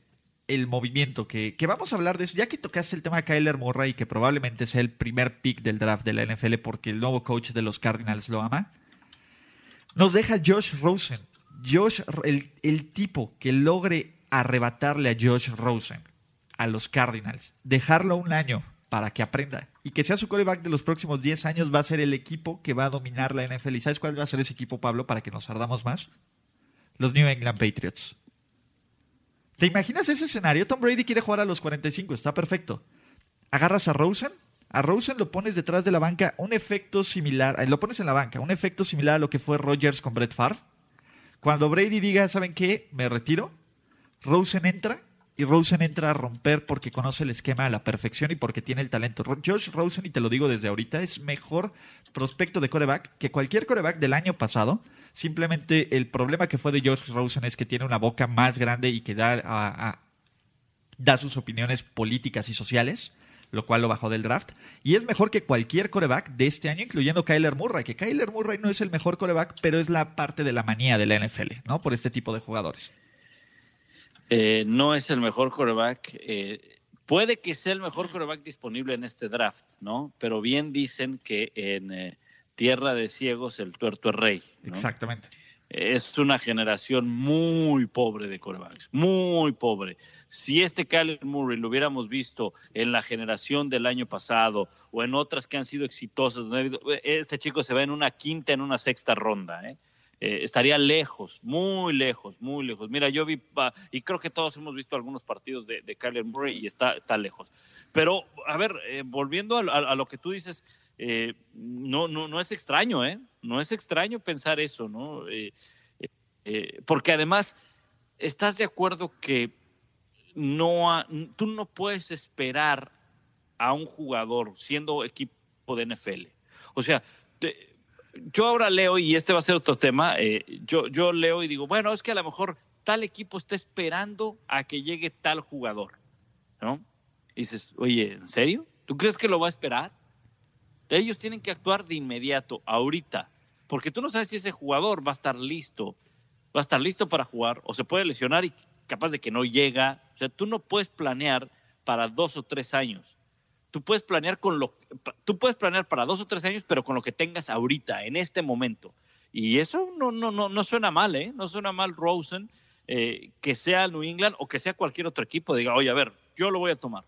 el movimiento, que, que, vamos a hablar de eso, ya que tocaste el tema de Kyler Murray, que probablemente sea el primer pick del draft de la NFL porque el nuevo coach de los Cardinals lo ama, nos deja Josh Rosen. Josh, el, el tipo que logre arrebatarle a Josh Rosen a los Cardinals, dejarlo un año para que aprenda y que sea su coreback de los próximos 10 años va a ser el equipo que va a dominar la NFL. ¿Y sabes cuál va a ser ese equipo, Pablo, para que nos ardamos más? Los New England Patriots. ¿Te imaginas ese escenario? Tom Brady quiere jugar a los 45, está perfecto. Agarras a Rosen, a Rosen lo pones detrás de la banca, un efecto similar, eh, lo pones en la banca, un efecto similar a lo que fue Rodgers con Brett Favre. Cuando Brady diga, ¿saben qué? Me retiro. Rosen entra Rosen entra a romper porque conoce el esquema a la perfección y porque tiene el talento. Josh Rosen, y te lo digo desde ahorita, es mejor prospecto de coreback que cualquier coreback del año pasado. Simplemente el problema que fue de Josh Rosen es que tiene una boca más grande y que da, da sus opiniones políticas y sociales lo cual lo bajó del draft. Y es mejor que cualquier coreback de este año, incluyendo Kyler Murray, que Kyler Murray no es el mejor coreback, pero es la parte de la manía de la NFL, ¿no? Por este tipo de jugadores. Eh, no es el mejor coreback. Eh, puede que sea el mejor coreback disponible en este draft, ¿no? Pero bien dicen que en eh, tierra de ciegos el tuerto es rey. Exactamente. Es una generación muy pobre de corebacks, muy pobre. Si este Kyler Murray lo hubiéramos visto en la generación del año pasado o en otras que han sido exitosas, este chico se va en una quinta, en una sexta ronda, ¿eh? Eh, estaría lejos, muy lejos, muy lejos. Mira, yo vi, y creo que todos hemos visto algunos partidos de, de Kyler Murray y está, está lejos. Pero, a ver, eh, volviendo a, lo que tú dices, eh, no, no, no es extraño, ¿eh? No es extraño pensar eso, ¿no? porque además, ¿estás de acuerdo que no tú no puedes esperar a un jugador siendo equipo de NFL? O sea, yo ahora leo, y este va a ser otro tema, eh, yo, yo leo y digo, bueno, es que a lo mejor tal equipo está esperando a que llegue tal jugador, ¿no? Y dices, oye, ¿en serio? ¿Tú crees que lo va a esperar? Ellos tienen que actuar de inmediato, ahorita, porque tú no sabes si ese jugador va a estar listo, va a estar listo para jugar, o se puede lesionar y capaz de que no llega. O sea, tú no puedes planear para dos o tres años tú puedes planear con lo tú puedes planear para dos o tres años, pero con lo que tengas ahorita, en este momento. Y eso no, no, no, no suena mal, ¿eh? No suena mal Rosen, eh, que sea New England o que sea cualquier otro equipo, diga, oye, a ver, yo lo voy a tomar.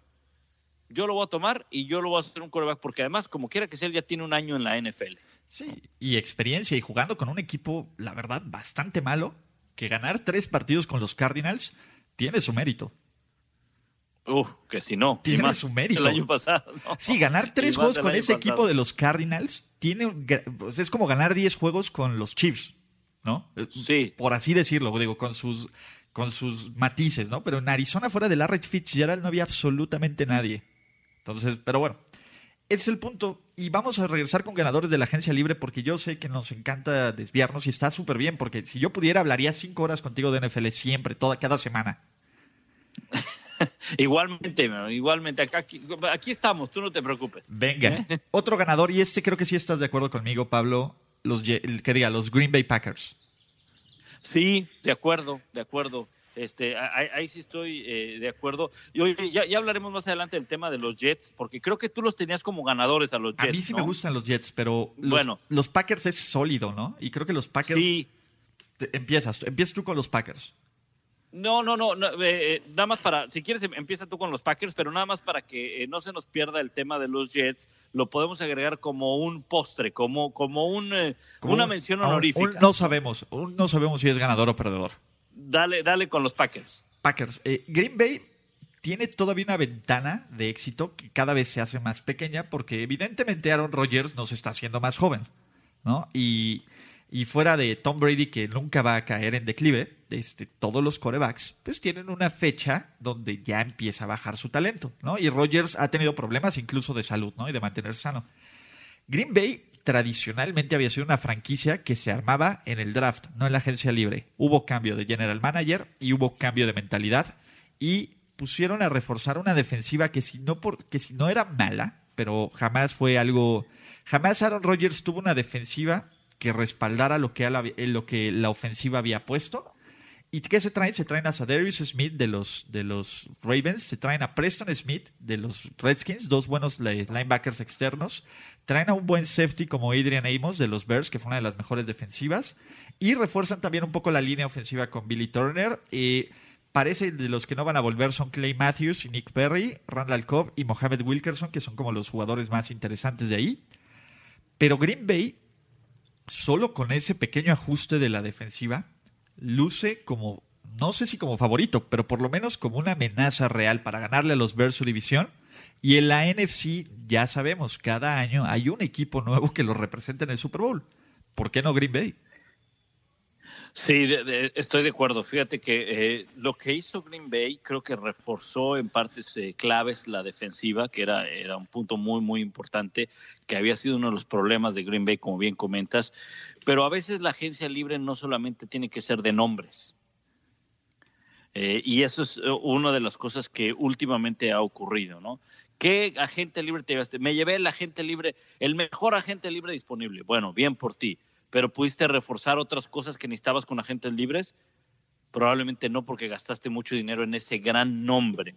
Yo lo voy a tomar y yo lo voy a hacer un quarterback, porque además, como quiera que sea, ya tiene un año en la NFL. Sí, y experiencia y jugando con un equipo, la verdad, bastante malo, que ganar tres partidos con los Cardinals tiene su mérito. Uf, que si no. Tiene su mérito. El año pasado. Sí, ganar tres juegos con ese equipo de los Cardinals tiene, pues, es como ganar diez juegos con los Chiefs, ¿no? Sí. Por así decirlo, digo, con sus, con sus matices, ¿no? Pero en Arizona, fuera de Larry Fitzgerald, no había absolutamente nadie. Entonces, pero bueno, ese es el punto. Y vamos a regresar con ganadores de la agencia libre porque yo sé que nos encanta desviarnos y está súper bien porque si yo pudiera hablaría cinco horas contigo de NFL siempre, toda, cada semana. igualmente, igualmente. Aquí, aquí, estamos, tú no te preocupes. Venga. ¿Eh? Otro ganador, y este creo que sí estás de acuerdo conmigo, Pablo, los que diga, los Green Bay Packers. Sí, de acuerdo, de acuerdo. Este, ahí, sí estoy eh, de acuerdo. Y hoy ya, hablaremos más adelante del tema de los Jets, porque creo que tú los tenías como ganadores a los Jets. A mí sí me gustan los Jets, pero los, bueno, los Packers es sólido, ¿no? Y creo que los Packers. Sí. empiezas, empiezas tú con los Packers. No, no, no, eh, eh, nada más para, si quieres em, empieza tú con los Packers, pero nada más para que eh, no se nos pierda el tema de los Jets, lo podemos agregar como un postre, como, como, un, una mención honorífica. no sabemos, no sabemos si es ganador o perdedor. Dale, dale con los Packers. Packers. Green Bay tiene todavía una ventana de éxito que cada vez se hace más pequeña porque evidentemente Aaron Rodgers nos está haciendo más joven, ¿no? Y y fuera de Tom Brady, que nunca va a caer en declive, este, todos los corebacks, pues tienen una fecha donde ya empieza a bajar su talento, ¿no? Y Rodgers ha tenido problemas incluso de salud, ¿no? Y de mantenerse sano. Green Bay tradicionalmente había sido una franquicia que se armaba en el draft, no en la agencia libre. Hubo cambio de general manager y hubo cambio de mentalidad y pusieron a reforzar una defensiva que si no, por, que si no era mala, pero jamás fue algo. Jamás Aaron Rodgers tuvo una defensiva que respaldara lo que, lo que la ofensiva había puesto. ¿Y qué se traen? Se traen a Sadarius Smith de los, de los Ravens, se traen a Preston Smith de los Redskins, dos buenos linebackers externos, traen a un buen safety como Adrian Amos de los Bears, que fue una de las mejores defensivas, y refuerzan también un poco la línea ofensiva con Billy Turner. y parece de los que no van a volver son Clay Matthews y Nick Perry, Randall Cobb y Mohamed Wilkerson, que son como los jugadores más interesantes de ahí. Pero Green Bay, solo con ese pequeño ajuste de la defensiva, luce como, no sé si como favorito, pero por lo menos como una amenaza real para ganarle a los Bears su división. Y en la NFC, ya sabemos, cada año hay un equipo nuevo que los representa en el Super Bowl. ¿Por qué no Green Bay? Sí, estoy de acuerdo. Fíjate que eh, lo que hizo Green Bay creo que reforzó en partes eh, claves la defensiva, que era, un punto muy, muy importante, que había sido uno de los problemas de Green Bay, como bien comentas. Pero a veces la agencia libre no solamente tiene que ser de nombres. Eh, y eso es una de las cosas que últimamente ha ocurrido, ¿no? ¿Qué agente libre te llevaste? Me llevé el agente libre, el mejor agente libre disponible. Bueno, bien por ti pero pudiste reforzar otras cosas que necesitabas con agentes libres? Probablemente no, porque gastaste mucho dinero en ese gran nombre.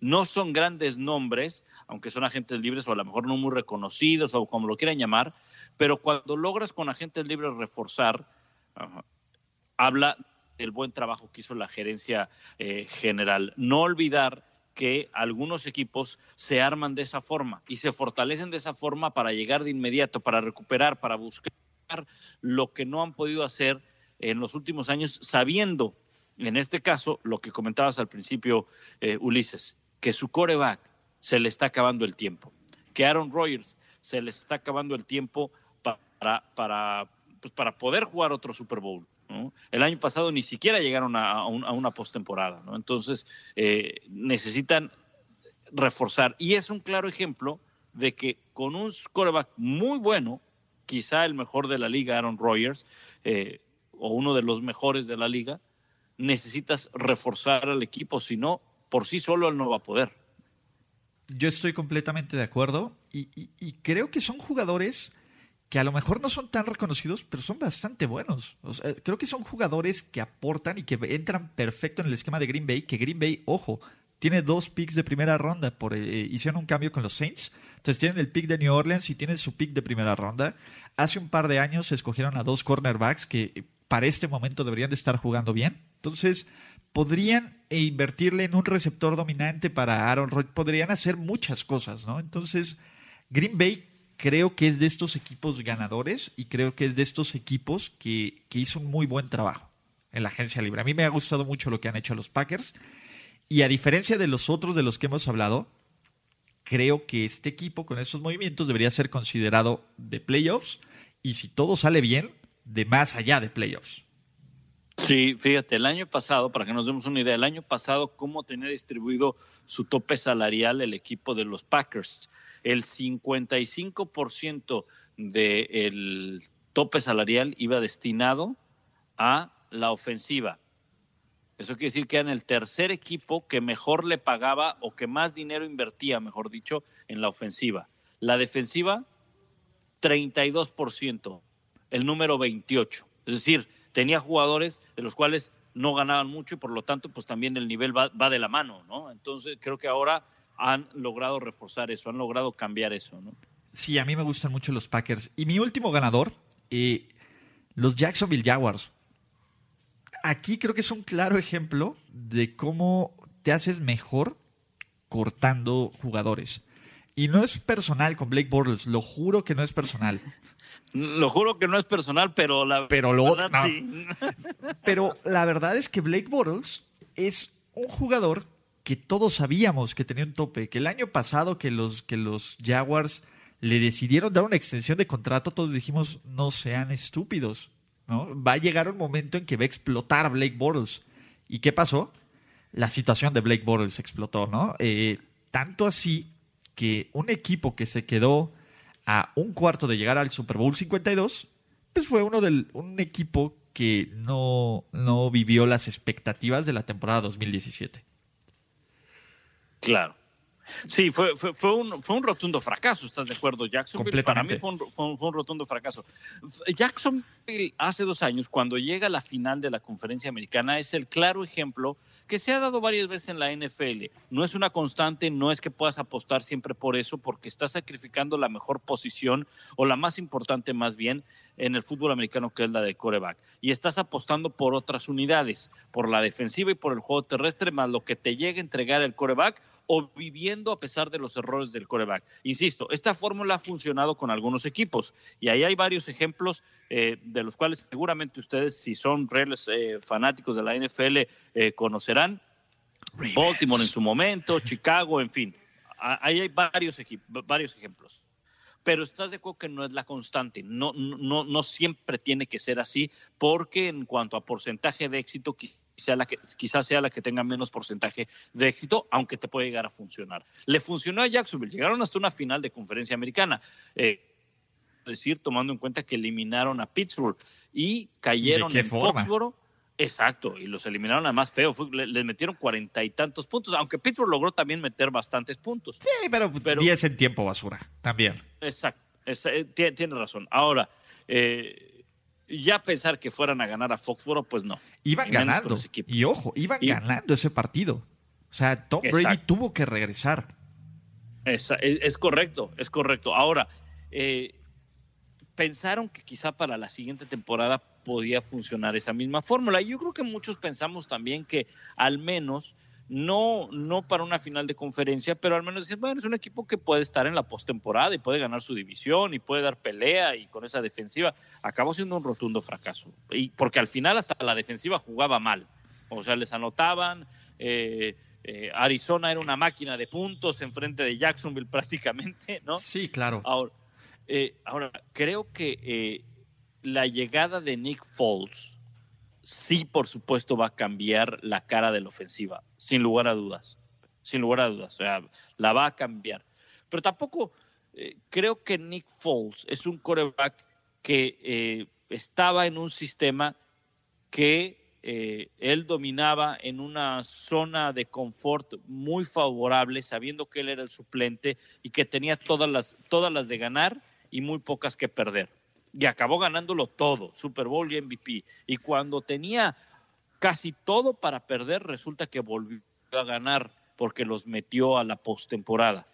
No son grandes nombres, aunque son agentes libres o a lo mejor no muy reconocidos o como lo quieran llamar, pero cuando logras con agentes libres reforzar, habla del buen trabajo que hizo la gerencia eh, general. No olvidar que algunos equipos se arman de esa forma y se fortalecen de esa forma para llegar de inmediato, para recuperar, para buscar lo que no han podido hacer en los últimos años, sabiendo, en este caso, lo que comentabas al principio, eh, Ulises, que su coreback se le está acabando el tiempo, que Aaron Rodgers se le está acabando el tiempo para, para, pues, para poder jugar otro Super Bowl. El año pasado ni siquiera llegaron a, una postemporada, ¿no? entonces eh, necesitan reforzar. Y es un claro ejemplo de que con un coreback muy bueno, quizá el mejor de la liga, Aaron Rodgers, eh, o uno de los mejores de la liga, necesitas reforzar al equipo, si no, por sí solo él no va a poder. Yo estoy completamente de acuerdo y, creo que son jugadores que a lo mejor no son tan reconocidos, pero son bastante buenos. creo que son jugadores que aportan y que entran perfecto en el esquema de Green Bay, que Green Bay, ojo, tiene dos picks de primera ronda. Por, eh, hicieron un cambio con los Saints. Entonces tienen el pick de New Orleans y tienen su pick de primera ronda. Hace un par de años escogieron a dos cornerbacks que para este momento deberían de estar jugando bien. Entonces podrían invertirle en un receptor dominante para Aaron Rodgers. Podrían hacer muchas cosas, ¿no? Entonces Green Bay creo que es de estos equipos ganadores y creo que es de estos equipos que hizo un muy buen trabajo en la agencia libre. A mí me ha gustado mucho lo que han hecho los Packers y a diferencia de los otros de los que hemos hablado, creo que este equipo con estos movimientos debería ser considerado de playoffs y si todo sale bien, de más allá de playoffs. Sí, fíjate, el año pasado, para que nos demos una idea, el año pasado, cómo tenía distribuido su tope salarial el equipo de los Packers. El 55% del tope salarial iba destinado a la ofensiva, eso quiere decir que eran el tercer equipo que mejor le pagaba o que más dinero invertía, mejor dicho, en la ofensiva. La defensiva, 32%, el número 28. Es decir, tenía jugadores de los cuales no ganaban mucho y por lo tanto, pues también el nivel va, de la mano, ¿no? Entonces, creo que ahora han logrado reforzar eso, han logrado cambiar eso, ¿no? Sí, a mí me gustan mucho los Packers. Y mi último ganador, eh, los Jacksonville Jaguars aquí creo que es un claro ejemplo de cómo te haces mejor cortando jugadores. Y no es personal con Blake Bortles, lo juro que no es personal. Lo juro que no es personal, pero la pero lo, verdad sí. Pero la verdad es que Blake Bortles es un jugador que todos sabíamos que tenía un tope, que el año pasado que los que los Jaguars le decidieron dar una extensión de contrato, todos dijimos, no sean estúpidos. Va a llegar un momento en que va a explotar Blake Bortles. ¿Y qué pasó? La situación de Blake Bortles explotó, ¿no? Eh, tanto así que un equipo que se quedó a un cuarto de llegar al Super Bowl 52, pues fue uno del, un equipo que no, no vivió las expectativas de la temporada 2017. Claro. Sí, fue, fue, fue, un, fue un rotundo fracaso, ¿estás de acuerdo, Jackson? Para mí fue un, fue un, rotundo fracaso. Jackson hace dos años, cuando llega a la final de la conferencia americana, es el claro ejemplo que se ha dado varias veces en la NFL. No es una constante, no es que puedas apostar siempre por eso, porque estás sacrificando la mejor posición o la más importante más bien en el fútbol americano, que es la de coreback. Y estás apostando por otras unidades, por la defensiva y por el juego terrestre, más lo que te llegue a entregar el coreback o viviendo a pesar de los errores del coreback. Insisto, esta fórmula ha funcionado con algunos equipos y ahí hay varios ejemplos eh, de los cuales seguramente ustedes, si son reales eh, fanáticos de la NFL, eh, conocerán. Baltimore en su momento, Chicago, en fin. Ahí hay varios, varios ejemplos pero estás de acuerdo que no es la constante, no, no, no siempre tiene que ser así, porque en cuanto a porcentaje de éxito, la que, quizás sea la que tenga menos porcentaje de éxito, aunque te puede llegar a funcionar. Le funcionó a Jacksonville, llegaron hasta una final de conferencia americana. Eh, decir, tomando en cuenta que eliminaron a Pittsburgh y cayeron en Foxboro Exacto, y los eliminaron a más feo. les metieron cuarenta y tantos puntos, aunque Pittsburgh logró también meter bastantes puntos. Sí, pero, diez en tiempo basura, también. Exacto, eh, tiene, razón. Ahora, eh, ya pensar que fueran a ganar a Foxboro, pues no. Iban ganando. Y ojo, iban ganando ese partido. O sea, Tom Brady tuvo que regresar. Es, es, correcto, es correcto. Ahora, eh, pensaron que quizá para la siguiente temporada podía funcionar esa misma fórmula. Y yo creo que muchos pensamos también que al menos, no, no para una final de conferencia, pero al menos bueno, es un equipo que puede estar en la postemporada y puede ganar su división y puede dar pelea y con esa defensiva acabó siendo un rotundo fracaso. Y porque al final hasta la defensiva jugaba mal. O sea, les anotaban. Eh, eh, Arizona era una máquina de puntos en frente de Jacksonville prácticamente, ¿no? Sí, claro. Ahora, eh, ahora creo que la llegada de Nick Foles sí, por supuesto, va a cambiar la cara de la ofensiva, sin lugar a dudas. Sin lugar a dudas. O sea, la va a cambiar. Pero tampoco eh, creo que Nick Foles es un coreback que eh, estaba en un sistema que eh, él dominaba en una zona de confort muy favorable, sabiendo que él era el suplente y que tenía todas las, todas las de ganar y muy pocas que perder y acabó ganándolo todo, Super Bowl y MVP. Y cuando tenía casi todo para perder, resulta que volvió a ganar porque los metió a la postemporada.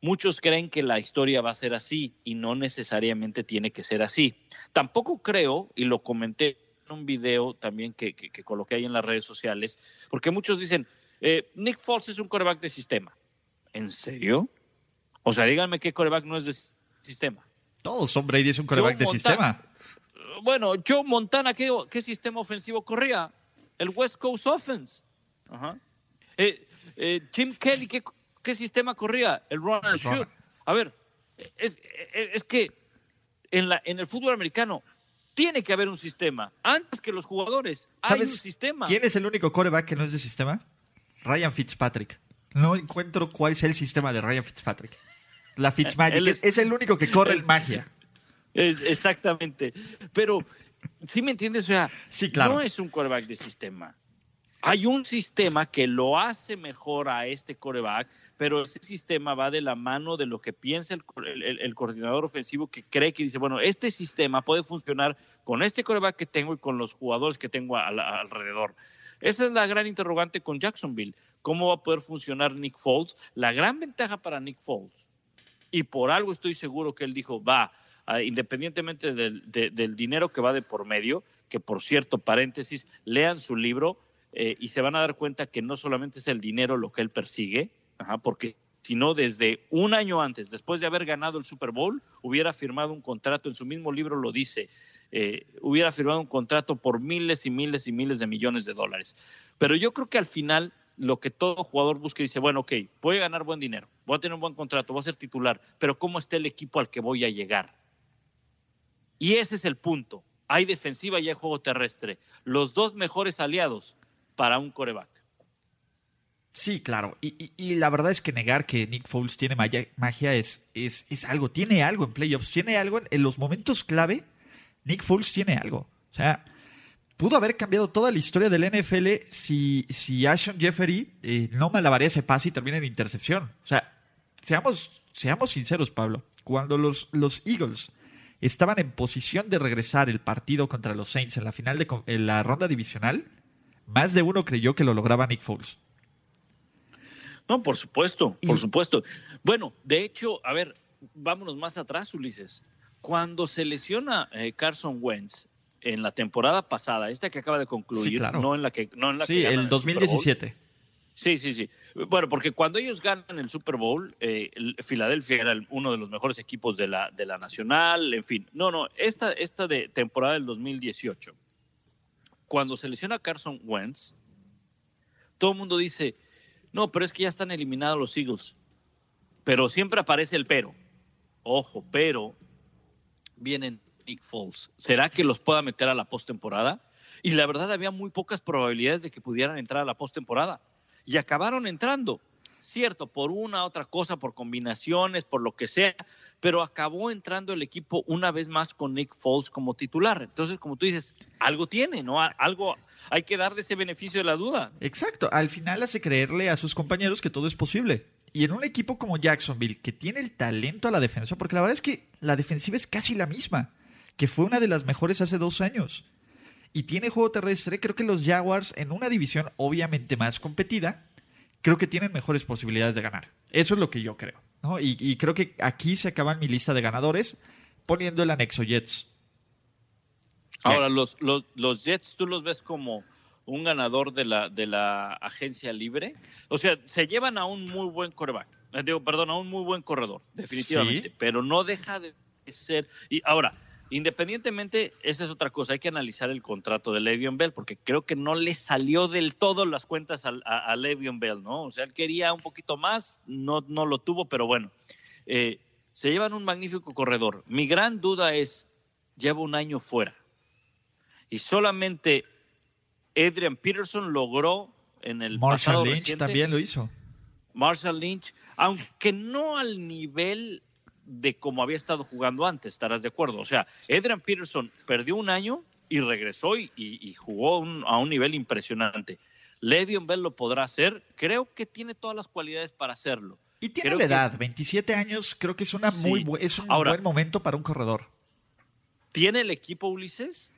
Muchos creen que la historia va a ser así y no necesariamente tiene que ser así. Tampoco creo, y lo comenté en un video también que, que, coloqué ahí en las redes sociales, porque muchos dicen, eh, Nick Foles es un coreback de sistema. ¿En serio? O sea, díganme qué coreback no es de sistema. Todos son Brady es un coreback de sistema. Bueno, Joe Montana, ¿qué, ¿qué, sistema ofensivo corría? El West Coast Offense. Ajá. Eh, eh, Jim Kelly, ¿qué, ¿qué, sistema corría? El run and shoot. A ver, es, es, que en, la, en el fútbol americano tiene que haber un sistema. Antes que los jugadores, hay un sistema. ¿Quién es el único coreback que no es de sistema? Ryan Fitzpatrick. No encuentro cuál es el sistema de Ryan Fitzpatrick. La Fitzmagic. Es, el único que corre en magia. Es, exactamente. Pero, ¿sí me entiendes? O sea, no es un coreback de sistema. Hay un sistema que lo hace mejor a este coreback, pero ese sistema va de la mano de lo que piensa el, coordinador ofensivo que cree que dice, bueno, este sistema puede funcionar con este coreback que tengo y con los jugadores que tengo alrededor. Esa es la gran interrogante con Jacksonville. ¿Cómo va a poder funcionar Nick Foles? La gran ventaja para Nick Foles y por algo estoy seguro que él dijo, va, independientemente del, dinero que va de por medio, que por cierto, paréntesis, lean su libro eh, y se van a dar cuenta que no solamente es el dinero lo que él persigue, porque sino desde un año antes, después de haber ganado el Super Bowl, hubiera firmado un contrato, en su mismo libro lo dice, eh, hubiera firmado un contrato por miles y miles y miles de millones de dólares. Pero yo creo que al final lo que todo jugador busca y dice, bueno, ok, voy a ganar buen dinero, voy a tener un buen contrato, voy a ser titular, pero ¿cómo está el equipo al que voy a llegar? Y ese es el punto. Hay defensiva y hay juego terrestre. Los dos mejores aliados para un coreback. Sí, claro. Y, la verdad es que negar que Nick Foles tiene magia, es, es, es, algo. Tiene algo en playoffs. Tiene algo en, en los momentos clave. Nick Foles tiene algo. O sea, pudo haber cambiado toda la historia del NFL si, si Ashon Jeffery eh, no malabaría ese pase y termina en intercepción. O sea, seamos, seamos sinceros, Pablo. Cuando los, los Eagles estaban en posición de regresar el partido contra los Saints en la final de en la ronda divisional, más de uno creyó que lo lograba Nick Foles. No, por supuesto, por supuesto. Bueno, de hecho, a ver, vámonos más atrás, Ulises. Cuando se lesiona eh, Carson Wentz en la temporada pasada, esta que acaba de concluir, no en la que no en la sí, el 2017. Sí, sí, sí. Bueno, porque cuando ellos ganan el Super Bowl, eh, Filadelfia era uno de los mejores equipos de la, de la Nacional, en fin. No, no, esta, esta de temporada del 2018, cuando se lesiona Carson Wentz, todo el mundo dice, no, pero es que ya están eliminados los Eagles. Pero siempre aparece el pero. Ojo, pero vienen Nick Foles. ¿Será que los pueda meter a la postemporada? Y la verdad había muy pocas probabilidades de que pudieran entrar a la postemporada. Y acabaron entrando. Cierto, por una otra cosa, por combinaciones, por lo que sea, pero acabó entrando el equipo una vez más con Nick Foles como titular. Entonces, como tú dices, algo tiene, ¿no? Algo, hay que darle ese beneficio de la duda. Exacto, al final hace creerle a sus compañeros que todo es posible. Y en un equipo como Jacksonville, que tiene el talento a la defensa, porque la verdad es que la defensiva es casi la misma que fue una de las mejores hace dos años. Y tiene juego terrestre, creo que los Jaguars en una división obviamente más competida, creo que tienen mejores posibilidades de ganar. Eso es lo que yo creo. Y, creo que aquí se acaba mi lista de ganadores poniendo el anexo Jets. Ahora, los, los, Jets, ¿tú los ves como un ganador de la, de la agencia libre? O sea, se llevan a un muy buen coreback. Eh, digo, perdón, a un muy buen corredor, definitivamente. Pero no deja de ser. Y ahora, Independientemente, esa es otra cosa, hay que analizar el contrato de Le'Veon Bell, porque creo que no le salió del todo las cuentas a, a, Le'Veon Bell, ¿no? O sea, él quería un poquito más, no, no lo tuvo, pero bueno, eh, se llevan un magnífico corredor. Mi gran duda es, lleva un año fuera, y solamente Adrian Peterson logró en el Marshall Lynch también lo hizo. Marshall Lynch, aunque no al nivel de cómo había estado jugando antes, estarás de acuerdo. O sea, Adrian Peterson perdió un año y regresó y, jugó a un nivel impresionante. Le'Veon Bell lo podrá hacer. Creo que tiene todas las cualidades para hacerlo. Y tiene la edad, 27 años, creo que es, una muy es un buen momento para un corredor. ¿Tiene el equipo Ulises?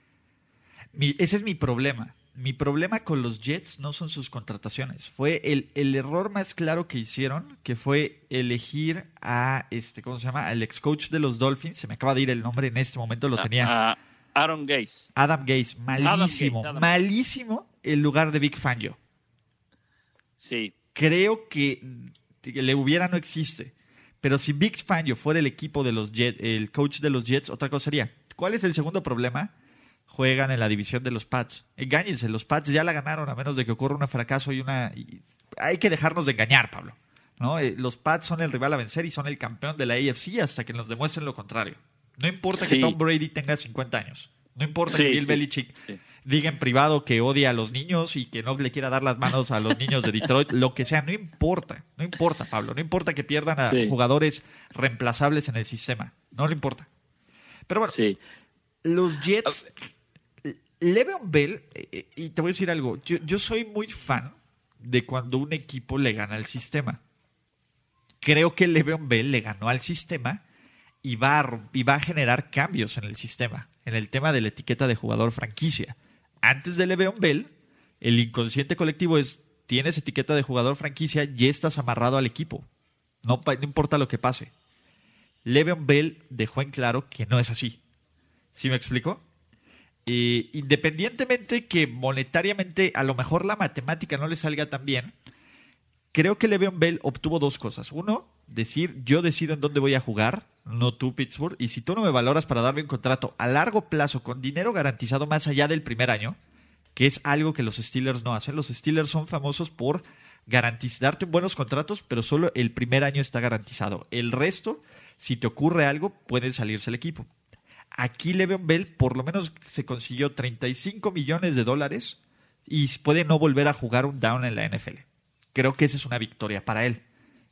ese es mi problema. Mi problema con los Jets no son sus contrataciones. Fue el, el, error más claro que hicieron, que fue elegir a este, ¿cómo se llama? Al ex coach de los Dolphins. Se me acaba de ir el nombre en este momento, lo tenía. Adam Gaze. Adam Gaze, malísimo, malísimo el lugar de Big Fangio. Sí. Creo que, le hubiera no existe. Pero si Big Fangio fuera el equipo de los Jets, el coach de los Jets, otra cosa sería. ¿Cuál es el segundo problema? Juegan en la división de los Pats. Engáñense, los Pats ya la ganaron a menos de que ocurra un fracaso y una... hay que dejarnos de engañar, Pablo. ¿no? Eh, los Pats son el rival a vencer y son el campeón de la AFC hasta que nos demuestren lo contrario. No importa que Tom Brady tenga 50 años. No importa que Bill Belichick diga en privado que odia a los niños y que no le quiera dar las manos a los niños de Detroit, lo que sea, no importa, no importa, Pablo, no importa que pierdan a jugadores reemplazables en el sistema, no le importa. Pero bueno, los Jets Le'Veon Bell, eh, eh, y te voy a decir algo, yo, soy muy fan de cuando un equipo le gana al sistema. Creo que Le'Veon Bell le ganó al sistema y va, a, y generar cambios en el sistema, en el tema de la etiqueta de jugador franquicia. Antes de Le'Veon Bell, el inconsciente colectivo es, tienes etiqueta de jugador franquicia, ya estás amarrado al equipo. No, no importa lo que pase. Le'Veon Bell dejó en claro que no es así. ¿Sí me explico? Independientemente que monetariamente a lo mejor la matemática no le salga tan bien, creo que Le'Veon Bell obtuvo dos cosas. Uno, decir yo decido en dónde voy a jugar, no tú Pittsburgh, y si tú no me valoras para darme un contrato a largo plazo con dinero garantizado más allá del primer año, que es algo que los Steelers no hacen. Los Steelers son famosos por garantizarte buenos contratos, pero solo el primer año está garantizado. El resto, si te ocurre algo, puede salirse el equipo. Aquí Le'Veon Bell por lo menos se consiguió 35 millones de dólares y puede no volver a jugar un down en la NFL. Creo que esa es una victoria para él.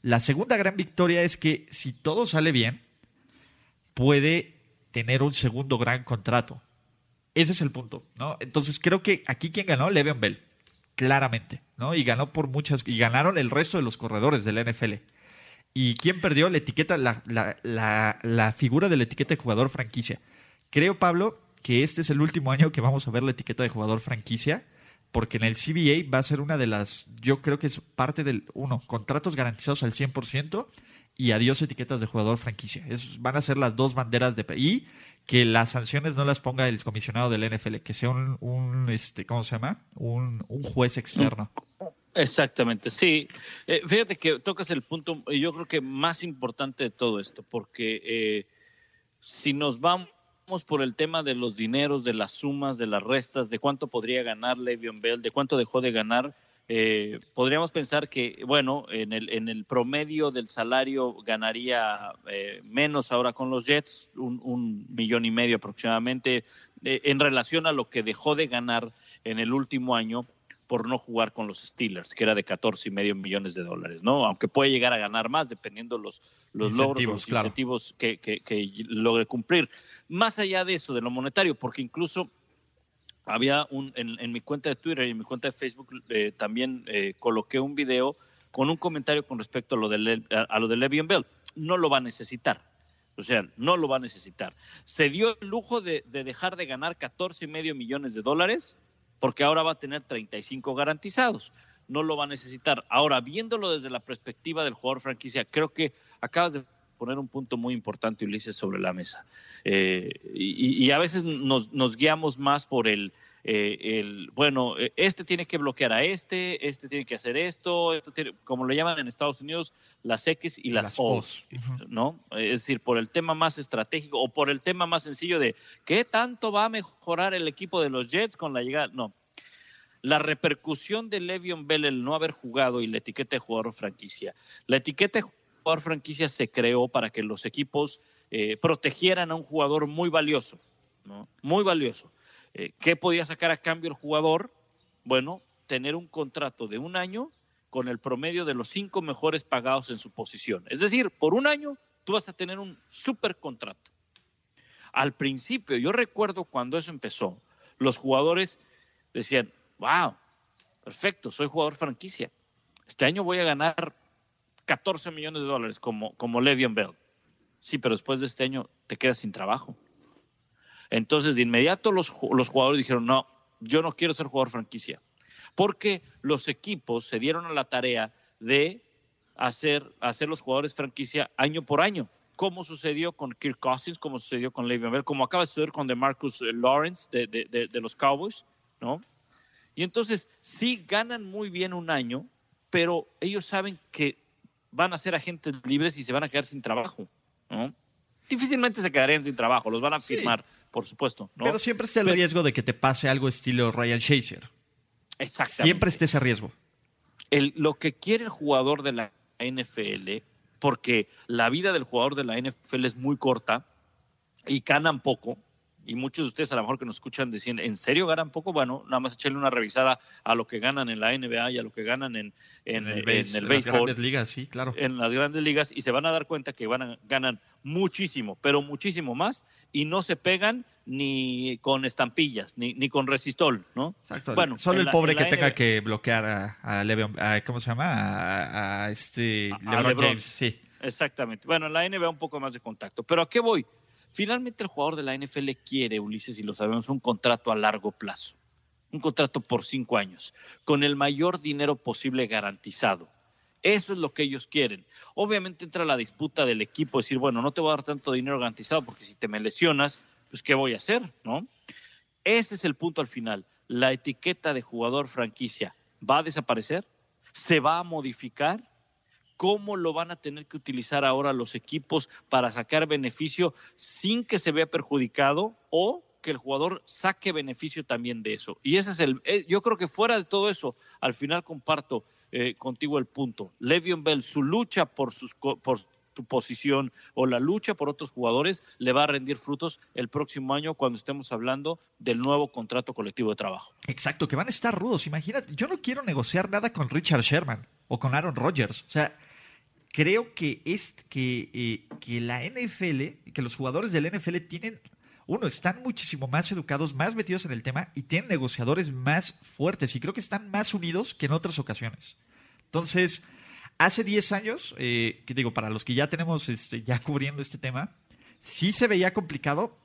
La segunda gran victoria es que si todo sale bien, puede tener un segundo gran contrato. Ese es el punto, ¿no? Entonces creo que aquí quien ganó, Le'Veon Bell, claramente, ¿no? Y ganó por muchas, y ganaron el resto de los corredores de la NFL. ¿Y quién perdió la etiqueta, la, la, la, figura de la etiqueta de jugador franquicia? Creo, Pablo, que este es el último año que vamos a ver la etiqueta de jugador franquicia, porque en el CBA va a ser una de las, yo creo que es parte del, uno, contratos garantizados al 100% y adiós etiquetas de jugador franquicia. Es, van a ser las dos banderas de... Y que las sanciones no las ponga el comisionado del NFL, que sea un, este, ¿cómo se llama? Un, un juez externo. Exactamente, sí. Eh, fíjate que tocas el punto, yo creo que más importante de todo esto, porque eh, si nos vamos por el tema de los dineros, de las sumas, de las restas, de cuánto podría ganar Le'Veon Bell, de cuánto dejó de ganar, eh, podríamos pensar que, bueno, en el, en el promedio del salario ganaría eh, menos ahora con los Jets, un, millón y medio aproximadamente, eh, en relación a lo que dejó de ganar en el último año por no jugar con los Steelers, que era de 14 y medio millones de dólares, ¿no? Aunque puede llegar a ganar más dependiendo los, los logros, los incentivos que, que, que logre cumplir. Más allá de eso, de lo monetario, porque incluso había un, en, mi cuenta de Twitter y en mi cuenta de Facebook eh, también eh, coloqué un video con un comentario con respecto a lo de, a, lo de Le'Veon Bell. No lo va a necesitar. O sea, no lo va a necesitar. Se dio el lujo de, dejar de ganar 14 y medio millones de dólares porque ahora va a tener 35 garantizados. No lo va a necesitar. Ahora, viéndolo desde la perspectiva del jugador franquicia, creo que acabas de poner un punto muy importante, Ulises, sobre la mesa. Eh, y, a veces nos guiamos más por el, eh, el, bueno, eh, este tiene que bloquear a este, este tiene que hacer esto, esto como lo llaman en Estados Unidos, las X y las, O, ¿no? Es decir, por el tema más estratégico o por el tema más sencillo de qué tanto va a mejorar el equipo de los Jets con la llegada, no. La repercusión de Le'Veon Bell el no haber jugado y la etiqueta de jugador franquicia. La etiqueta de jugador franquicia se creó para que los equipos eh, protegieran a un jugador muy valioso, ¿no? Muy valioso. Eh, ¿Qué podía sacar a cambio el jugador? Bueno, tener un contrato de un año con el promedio de los cinco mejores pagados en su posición. Es decir, por un año tú vas a tener un super contrato. Al principio, yo recuerdo cuando eso empezó, los jugadores decían, wow, perfecto, soy jugador franquicia. Este año voy a ganar 14 millones de dólares como, como Le'Veon Bell. Sí, pero después de este año te quedas sin trabajo. Entonces, de inmediato los, los jugadores dijeron, no, yo no quiero ser jugador franquicia. Porque los equipos se dieron a la tarea de hacer, hacer los jugadores franquicia año por año, como sucedió con Kirk Cousins, como sucedió con Le'Veon Bell, como acaba de suceder con DeMarcus Lawrence de, de, de los Cowboys, ¿no? Y entonces sí ganan muy bien un año, pero ellos saben que van a ser agentes libres y se van a quedar sin trabajo. ¿no? Difícilmente se quedarían sin trabajo, los van a firmar, por supuesto. ¿no? Pero siempre está el riesgo de que te pase algo estilo Ryan Shazier. Exactamente. Siempre está ese riesgo. El, lo que quiere el jugador de la NFL, porque la vida del jugador de la NFL es muy corta y ganan poco, y muchos de ustedes a lo mejor que nos escuchan decían, ¿en serio ganan poco? Bueno, nada más echarle una revisada a lo que ganan en la NBA y a lo que ganan en, en, el, béisbol. En las grandes ligas, sí, claro. En las grandes ligas y se van a dar cuenta que van ganan muchísimo, pero muchísimo más y no se pegan ni con estampillas, ni, ni con resistol, ¿no? Exacto. Bueno, Solo el pobre que tenga que bloquear a, a, ¿cómo se llama? A, este LeBron James, sí. Exactamente. Bueno, en la NBA un poco más de contacto. Pero ¿a qué voy? Finalmente el jugador de la NFL quiere, Ulises, y lo sabemos, un contrato a largo plazo, un contrato por cinco años, con el mayor dinero posible garantizado. Eso es lo que ellos quieren. Obviamente entra la disputa del equipo, decir, bueno, no te voy a dar tanto dinero garantizado porque si te me lesionas, pues ¿qué voy a hacer? ¿No? Ese es el punto al final. La etiqueta de jugador franquicia va a desaparecer, se va a modificar cómo lo van a tener que utilizar ahora los equipos para sacar beneficio sin que se vea perjudicado o que el jugador saque beneficio también de eso. Y ese es el, eh, yo creo que fuera de todo eso, al final comparto eh, contigo el punto. Le'Veon Bell, su lucha por, sus, por su posición o la lucha por otros jugadores le va a rendir frutos el próximo año cuando estemos hablando del nuevo contrato colectivo de trabajo. Exacto, que van a estar rudos. Imagínate, yo no quiero negociar nada con Richard Sherman o con Aaron Rodgers. O sea, creo que, es, que, eh, que la NFL, que los jugadores del NFL tienen uno, están muchísimo más educados, más metidos en el tema y tienen negociadores más fuertes y creo que están más unidos que en otras ocasiones. Entonces, hace 10 años, eh, que digo, para los que ya tenemos este, ya cubriendo este tema, sí se veía complicado,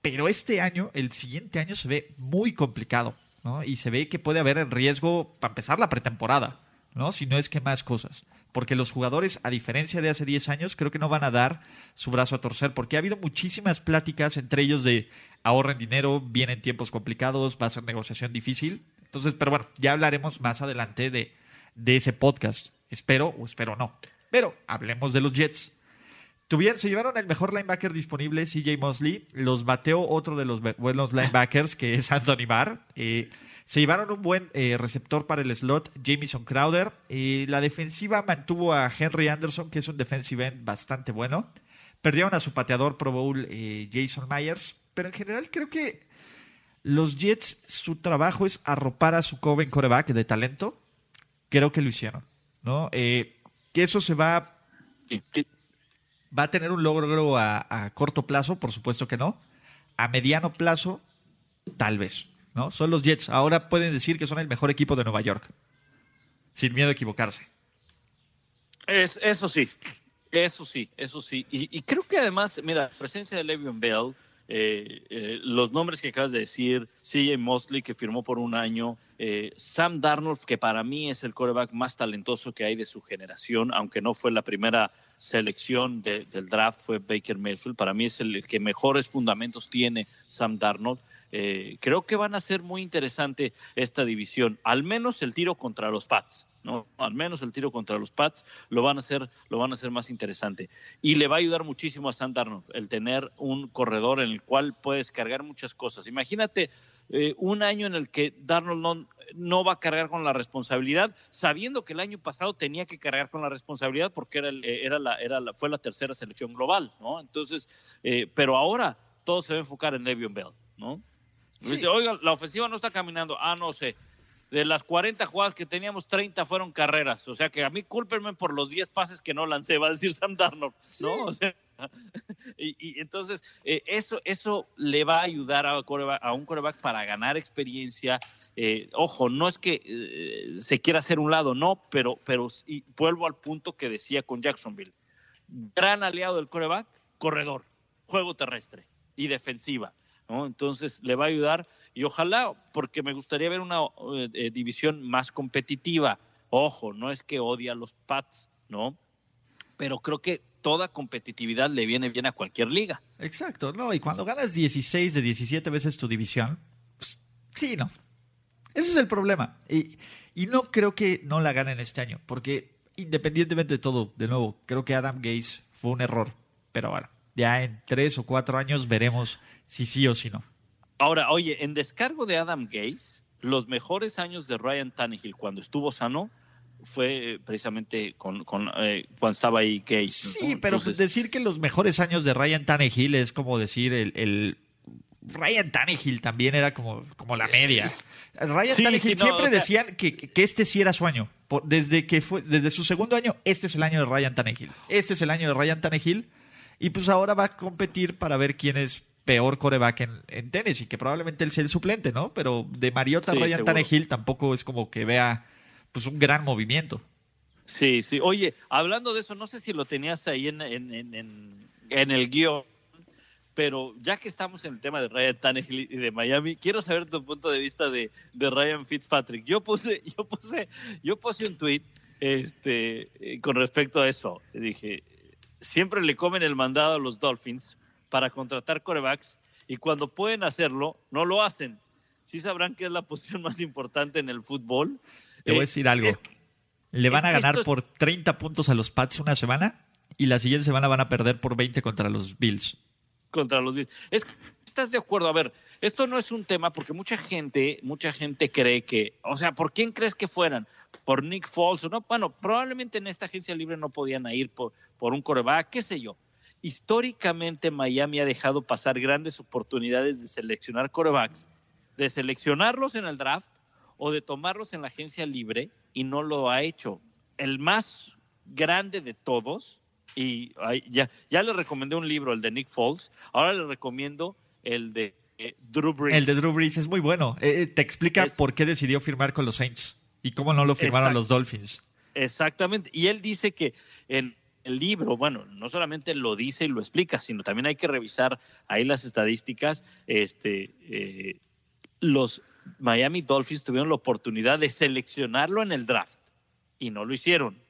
pero este año, el siguiente año se ve muy complicado, ¿no? Y se ve que puede haber el riesgo para empezar la pretemporada, ¿no? Si no es que más cosas porque los jugadores, a diferencia de hace 10 años, creo que no van a dar su brazo a torcer, porque ha habido muchísimas pláticas entre ellos de ahorren dinero, vienen tiempos complicados, va a ser negociación difícil. Entonces, pero bueno, ya hablaremos más adelante de, de ese podcast. Espero o espero no. Pero hablemos de los Jets. Tuvieron, se llevaron el mejor linebacker disponible, CJ Mosley. Los bateó otro de los buenos linebackers, que es Anthony Barr. Eh, se llevaron un buen eh, receptor para el slot, Jamison Crowder. Y la defensiva mantuvo a Henry Anderson, que es un defensive end bastante bueno. Perdieron a su pateador Pro Bowl, eh, Jason Myers. Pero en general creo que los Jets, su trabajo es arropar a su joven coreback de talento. Creo que lo hicieron. ¿no? Eh, que eso se va. Va a tener un logro a, a corto plazo, por supuesto que no. A mediano plazo, tal vez. ¿No? Son los Jets. Ahora pueden decir que son el mejor equipo de Nueva York. Sin miedo a equivocarse. Es, eso sí, eso sí, eso sí. Y, creo que además, mira, la presencia de Le'Veon Bell, eh, eh, los nombres que acabas de decir, CJ Mosley, que firmó por un año, eh, Sam Darnold, que para mí es el quarterback más talentoso que hay de su generación, aunque no fue la primera selección del draft, fue Baker Mayfield. Para mí es el que mejores fundamentos tiene Sam Darnold. Eh, creo que van a ser muy interesante esta división, al menos el tiro contra los Pats. ¿no? Al menos el tiro contra los Pats lo van a hacer, lo van a hacer más interesante. Y le va a ayudar muchísimo a Sam Darnold el tener un corredor en el cual puedes cargar muchas cosas. Imagínate eh, un año en el que Darnold no, va a cargar con la responsabilidad, sabiendo que el año pasado tenía que cargar con la responsabilidad porque era, eh, era la, era la, fue la tercera selección global, ¿no? Entonces, pero ahora todo se va a enfocar en Le'Veon Bell, ¿no? Dice, oiga, la ofensiva no está caminando. Ah, no sé. De las 40 jugadas que teníamos, 30 fueron carreras. O sea que a mí cúlpenme por los 10 pases que no lancé, va a decir Sam Darnold. ¿No? O sea, y, entonces, eh, eso, eso le va a ayudar a, a un coreback para ganar experiencia. Eh, ojo, no es que eh, se quiera hacer un lado, no, pero, pero y vuelvo al punto que decía con Jacksonville. Gran aliado del coreback, corredor, juego terrestre y defensiva. Entonces le va a ayudar y ojalá, porque me gustaría ver una eh, eh, división más competitiva. Ojo, no es que odia a los Pats, ¿no? Pero creo que toda competitividad le viene bien a cualquier liga. Exacto, no, y cuando ganas 16 de 17 veces tu división, pues, sí, no. Ese es el problema. Y, y no creo que no la ganen este año, porque independientemente de todo, de nuevo, creo que Adam Gaze fue un error, pero bueno, ya en tres o cuatro años veremos si sí o si no. Ahora, oye, en descargo de Adam Gaze, los mejores años de Ryan Tannehill cuando estuvo sano fue eh, precisamente con, eh, cuando estaba ahí Gaze. Sí, pero decir que los mejores años de Ryan Tannehill es como decir el, Ryan Tannehill también era como, como la media. Ryan Tannehill siempre decían que, que, este sí era su año. Desde que fue, desde su segundo año, este es el año de Ryan Tannehill. Este es el año de Ryan Tannehill. Y pues ahora va a competir para ver quién es peor coreback en, en tenis y que probablemente él sea el suplente, ¿no? Pero de Mariota Ryan Tannehill tampoco es como que vea pues un gran movimiento. Sí, sí. Oye, hablando de eso, no sé si lo tenías ahí en, en, en, en el guion, pero ya que estamos en el tema de Ryan Tannehill y de Miami, quiero saber tu punto de vista de, de Ryan Fitzpatrick. Yo puse, yo puse, yo puse un tweet este, eh, con respecto a eso. Dije, siempre le comen el mandado a los Dolphins para contratar corebacks y cuando pueden hacerlo, no lo hacen. Sí sabrán que es la posición más importante en el fútbol. Te voy a decir algo. le van a ganar por 30 puntos a los Pats una semana y la siguiente semana van a perder por 20 contra los Bills. Contra los Bills. Es, ¿Estás de acuerdo? A ver, esto no es un tema porque mucha gente, mucha gente cree que, o sea, ¿por quién crees que fueran? ¿Por Nick Foles o no? Bueno, probablemente en esta agencia libre no podían ir por, por un coreback, qué sé yo históricamente Miami ha dejado pasar grandes oportunidades de seleccionar corebacks, de seleccionarlos en el draft o de tomarlos en la agencia libre y no lo ha hecho. El más grande de todos, y ya, ya le recomendé un libro, el de Nick Foles, ahora le recomiendo el de eh, Drew Brees. El de Drew Brees es muy bueno. Eh, te explica por qué decidió firmar con los Saints y cómo no lo firmaron los Dolphins. Exactamente. Y él dice que en el libro, bueno, no solamente lo dice y lo explica, sino también hay que revisar ahí las estadísticas. Este, eh, los Miami Dolphins tuvieron la oportunidad de seleccionarlo en el draft y no lo hicieron.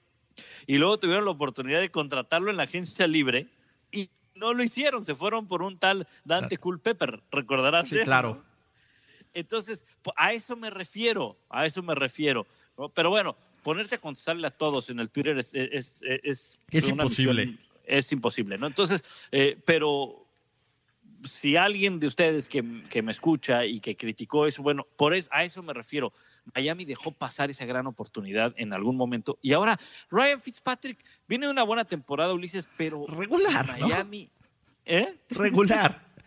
Y luego tuvieron la oportunidad de contratarlo en la agencia libre y no lo hicieron. Se fueron por un tal Dante Culpepper, recordarás. Sí, claro. Entonces, a eso me refiero, a eso me refiero. Pero bueno, ponerte a contestarle a todos en el Twitter es... Es, es, imposible. es imposible, ¿no? Entonces, eh, pero si alguien de ustedes que, me escucha y que criticó eso, bueno, por eso, a eso me refiero. Miami dejó pasar esa gran oportunidad en algún momento. Y ahora, Ryan Fitzpatrick viene de una buena temporada, Ulises, pero. Regular. Miami. ¿Eh? Regular.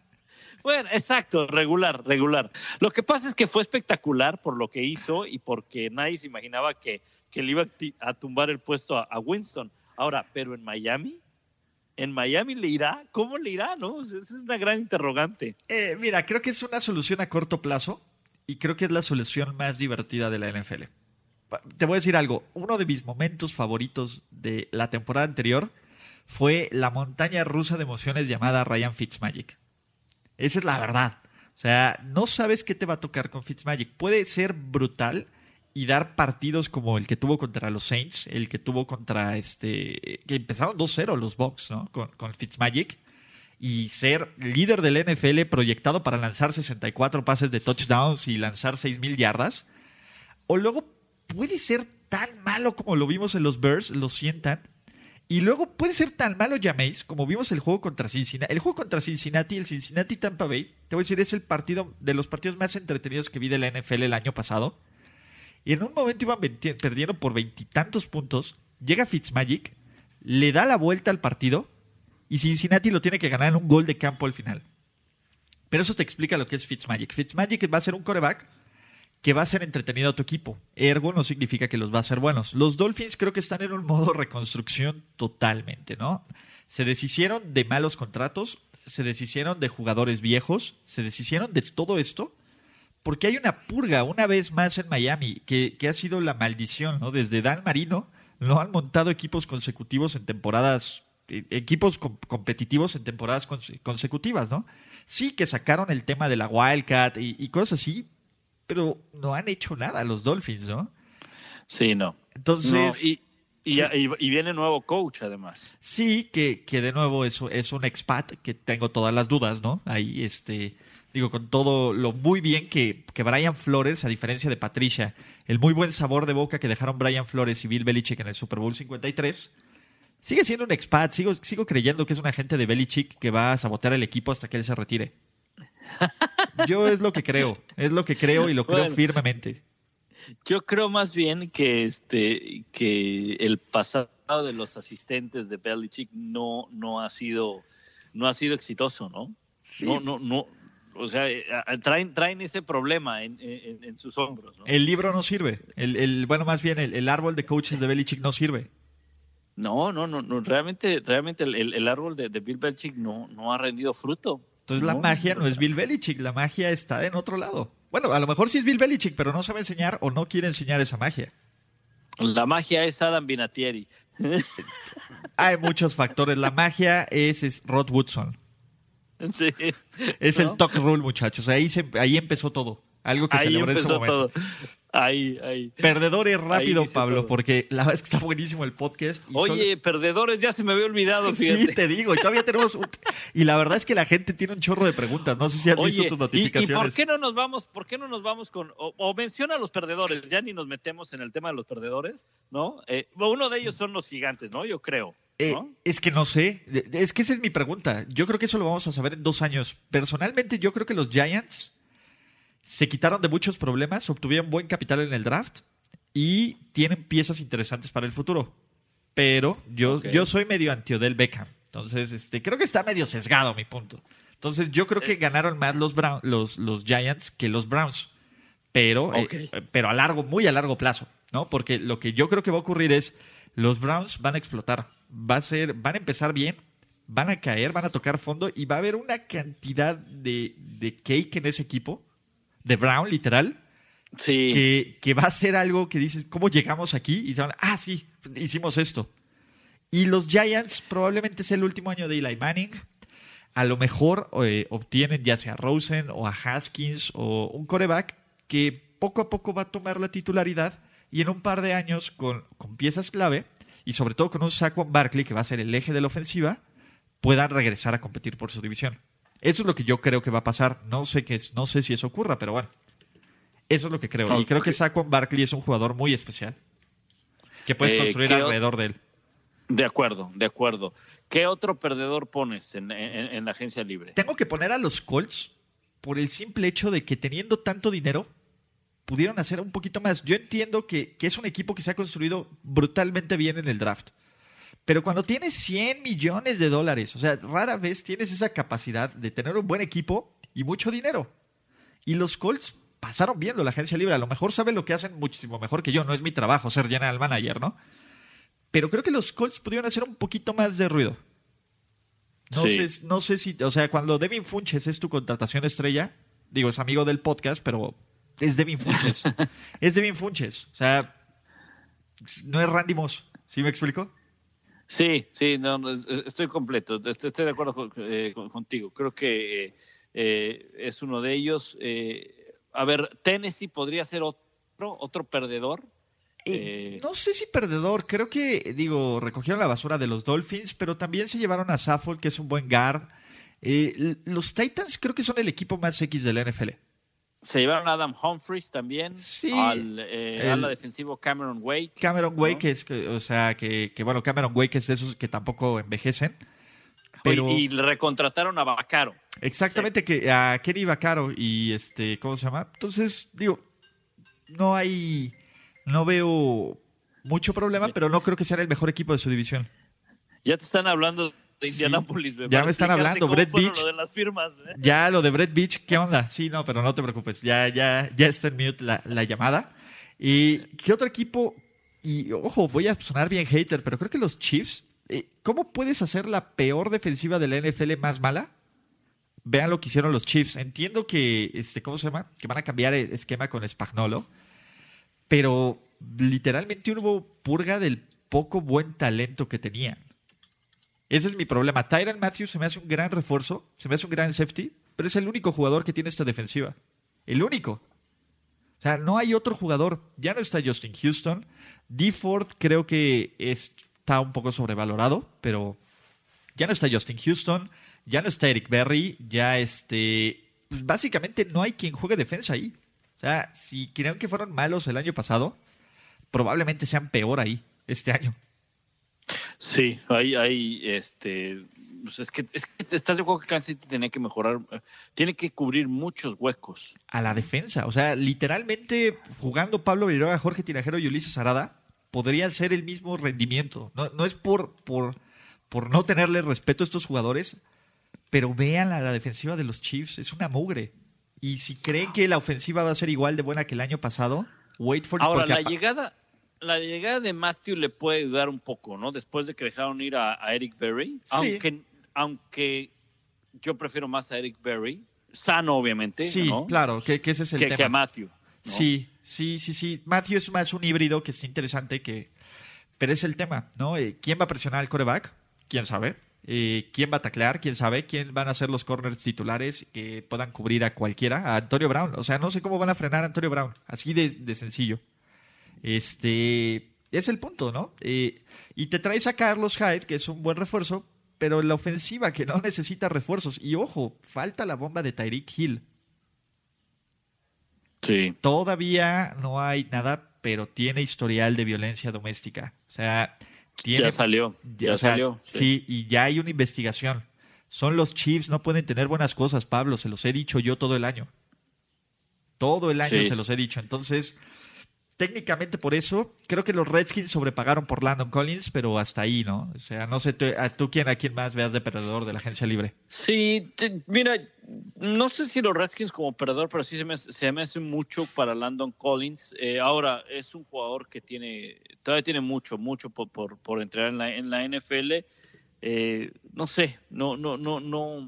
Bueno, exacto, regular, regular. Lo que pasa es que fue espectacular por lo que hizo y porque nadie se imaginaba que, que le iba a tumbar el puesto a, Winston. Ahora, pero en Miami, en Miami le irá, ¿cómo le irá? No, esa es una gran interrogante. Eh, mira, creo que es una solución a corto plazo y creo que es la solución más divertida de la NFL. Te voy a decir algo, uno de mis momentos favoritos de la temporada anterior fue la montaña rusa de emociones llamada Ryan Fitzmagic. Esa es la verdad. O sea, no sabes qué te va a tocar con Fitzmagic. Puede ser brutal y dar partidos como el que tuvo contra los Saints, el que tuvo contra este. que empezaron 2-0 los Bucks, ¿no? Con, con Fitzmagic. Y ser líder del NFL proyectado para lanzar 64 pases de touchdowns y lanzar 6.000 yardas. O luego puede ser tan malo como lo vimos en los Bears, lo sientan, y luego puede ser tan malo llaméis como vimos el juego contra Cincinnati. El juego contra Cincinnati, el Cincinnati Tampa Bay, te voy a decir, es el partido de los partidos más entretenidos que vi de la NFL el año pasado. Y en un momento iban perdiendo por veintitantos puntos. Llega Fitzmagic, le da la vuelta al partido y Cincinnati lo tiene que ganar en un gol de campo al final. Pero eso te explica lo que es Fitzmagic. Fitzmagic va a ser un coreback que va a ser entretenido a tu equipo. Ergo no significa que los va a ser buenos. Los Dolphins creo que están en un modo reconstrucción totalmente, ¿no? Se deshicieron de malos contratos, se deshicieron de jugadores viejos, se deshicieron de todo esto, porque hay una purga una vez más en Miami, que, ha sido la maldición, ¿no? Desde Dan Marino no han montado equipos consecutivos en temporadas, e, equipos competitivos en temporadas consecutivas, ¿no? Sí que sacaron el tema de la Wildcat y, y cosas así, pero no han hecho nada los Dolphins, ¿no? Sí, no. Entonces. y, y, viene nuevo coach, además. Sí, que, que de nuevo es, es un expat, que tengo todas las dudas, ¿no? Ahí, este. Digo, con todo lo muy bien que, que Brian Flores, a diferencia de Patricia, el muy buen sabor de boca que dejaron Brian Flores y Bill Belichick en el Super Bowl 53, sigue siendo un expat. Sigo, sigo creyendo que es un agente de Belichick que va a sabotear el equipo hasta que él se retire. Yo es lo que creo, es lo que creo y lo creo firmemente. Yo creo más bien que este que el pasado de los asistentes de Belichick no no ha sido no ha sido exitoso, ¿no? No no no o sea, eh, traen, traen ese problema en, sus hombros. El libro no sirve. El, bueno, más bien el, árbol de coaches de Belichick no sirve. No, no, no, no realmente, realmente el, árbol de, de, Bill Belichick no, no ha rendido fruto. Entonces la magia no es Bill Belichick, la magia está en otro lado. Bueno, a lo mejor sí es Bill Belichick, pero no sabe enseñar o no quiere enseñar esa magia. La magia es Adam Vinatieri. Hay muchos factores. La magia es, Rod Woodson. Sí. Es el talk rule, muchachos. Ahí, ahí empezó todo. Algo que ahí celebré en ese momento. Todo. Ahí, ahí. Perdedores rápido, Pablo, porque la verdad es que está buenísimo el podcast. Oye, perdedores, ya se me había olvidado, fíjate. Sí, te digo, y todavía tenemos Y la verdad es que la gente tiene un chorro de preguntas. No sé si has visto tus notificaciones. ¿y, por qué no nos vamos, por qué no nos vamos con... O, menciona a los perdedores, ya ni nos metemos en el tema de los perdedores, ¿no? Eh, uno de ellos son los gigantes, ¿no? Yo creo. Eh, es que no sé, es que esa es mi pregunta. Yo creo que eso lo vamos a saber en dos años. Personalmente, yo creo que los Giants se quitaron de muchos problemas, obtuvieron buen capital en el draft y tienen piezas interesantes para el futuro. Pero yo, yo soy medio anti del Beckham. Entonces, este, creo que está medio sesgado mi punto. Entonces, yo creo que eh. ganaron más los, los, los Giants que los Browns. Pero, eh, pero a largo, muy a largo plazo, ¿no? Porque lo que yo creo que va a ocurrir es los Browns van a explotar. Va a ser, van a empezar bien, van a caer, van a tocar fondo y va a haber una cantidad de, de cake en ese equipo, de Brown, literal, Sí. que, que va a ser algo que dices, ¿cómo llegamos aquí? Y se van, ah, sí, hicimos esto. Y los Giants probablemente sea el último año de Eli Manning. A lo mejor eh, obtienen ya sea a Rosen o a Haskins o un coreback que poco a poco va a tomar la titularidad y en un par de años con, con piezas clave y sobre todo con un Saquon Barkley que va a ser el eje de la ofensiva, puedan regresar a competir por su división. Eso es lo que yo creo que va a pasar. No sé, qué es, no sé si eso ocurra, pero bueno. Eso es lo que creo. Y creo que Saquon Barkley es un jugador muy especial. Que puedes Eh, construir ¿qué o- alrededor de él. De acuerdo, de acuerdo. ¿Qué otro perdedor pones en, en- en la agencia libre? Tengo que poner a los Colts por el simple hecho de que teniendo tanto dinero, pudieron hacer un poquito más. Yo entiendo que, que es un equipo que se ha construido brutalmente bien en el draft. Pero cuando tienes 100 millones de dólares, o sea, rara vez tienes esa capacidad de tener un buen equipo y mucho dinero. Y los Colts pasaron viendo la agencia libre. A lo mejor saben lo que hacen muchísimo mejor que yo. No es mi trabajo ser general manager, ¿no? Pero creo que los Colts pudieron hacer un poquito más de ruido. No, Sí. sé, no sé si, o sea, cuando Devin Funches es tu contratación estrella, digo, es amigo del podcast, pero es Devin Funches. es Devin Funches. O sea, no es Randy Moss. ¿Sí me explico? Sí, sí, no, no, es- estoy completo, estoy, estoy de acuerdo con- eh, con- contigo. Creo que eh, eh, es uno de ellos. Eh, a ver, Tennessee podría ser otro, otro perdedor. Eh, no sé si perdedor. Creo que, digo, recogieron la basura de los Dolphins, pero también se llevaron a Saffold, que es un buen guard. Eh, los Titans creo que son el equipo más X de la NFL. Se llevaron a Adam Humphries también, Sí, al eh, el- ala defensivo Cameron Wake. Cameron Wake, ¿no? que es, que- o sea, que, que, bueno, Cameron Wake es de esos que tampoco envejecen. Pero Y, y le recontrataron a Bacaro. exactamente que a Kenny Vaccaro y este, ¿cómo se llama? Entonces, digo, no hay, no veo mucho problema, pero no creo que sea el mejor equipo de su división. Ya te están hablando de Sí, Indianapolis. ya me están hablando, Brett Beach. lo de las firmas. ¿eh? Ya lo de Brett Beach, ¿qué onda? Sí, no, pero no te preocupes, ya, ya, ya está en mute la, la llamada. ¿Y qué otro equipo? Y ojo, voy a sonar bien hater, pero creo que los Chiefs, eh, ¿cómo puedes hacer la peor defensiva de la NFL más mala? Vean lo que hicieron los Chiefs. Entiendo que, este, ¿cómo se llama? Que van a cambiar el esquema con Spagnolo, pero literalmente hubo purga del poco buen talento que tenían. Ese es mi problema. Tyron Matthews se me hace un gran refuerzo, se me hace un gran safety, pero es el único jugador que tiene esta defensiva. El único. O sea, no hay otro jugador. Ya no está Justin Houston. D. Ford creo que está un poco sobrevalorado, pero ya no está Justin Houston, ya no está Eric Berry, ya este... Pues básicamente no hay quien juegue defensa ahí. O sea, si creen que fueron malos el año pasado, probablemente sean peor ahí este año. Sí, hay, hay, este, pues es que, es que estás de acuerdo que Kansas City tiene que mejorar, eh, tiene que cubrir muchos huecos. a la defensa. O sea, literalmente jugando Pablo Villanueva, Jorge Tinajero y Ulises Arada, podrían ser el mismo rendimiento. No, no es por, por, por no tenerle respeto a estos jugadores, pero vean a la defensiva de los Chiefs, es una mugre. Y si creen que la ofensiva va a ser igual de buena que el año pasado, wait for it. Ahora, la llegada, la llegada de Matthew le puede ayudar un poco, ¿no? Después de que dejaron ir a, a Eric Berry, Sí. aunque, aunque yo prefiero más a Eric Berry, sano obviamente, Sí, ¿no? claro, que, que ese es el que, tema. que a Matthew. ¿no? Sí, sí, sí, sí. Matthew es más un híbrido que es interesante que... Pero es el tema, ¿no? Eh, ¿Quién va a presionar al coreback? ¿Quién sabe? Eh, ¿Quién va a taclear? ¿Quién sabe? ¿Quién van a ser los corners titulares que puedan cubrir a cualquiera? A Antonio Brown. O sea, no sé cómo van a frenar a Antonio Brown. Así de, de sencillo. Este... Es el punto, ¿no? Eh, y te traes a Carlos Hyde, que es un buen refuerzo, pero la ofensiva que no necesita refuerzos. Y ojo, falta la bomba de Tyreek Hill. Sí. Todavía no hay nada, pero tiene historial de violencia doméstica. O sea, tiene. Ya salió, ya o sea, salió. Sí. y ya hay una investigación. Son los Chiefs, no pueden tener buenas cosas, Pablo, se los he dicho yo todo el año. Todo el año Sí. se los he dicho. Entonces, técnicamente por eso, creo que los Redskins sobrepagaron por Landon Collins, pero hasta ahí, ¿no? O sea, no sé tú, a quién, a quién más veas de perdedor de la agencia libre. Sí, mira, no sé si los Redskins como perdedor, pero sí se me, se me hace mucho para Landon Collins. Eh, ahora, es un jugador que tiene, todavía tiene mucho, mucho por, por, por entrar en la, en la NFL, eh, no sé, no, no, no, no.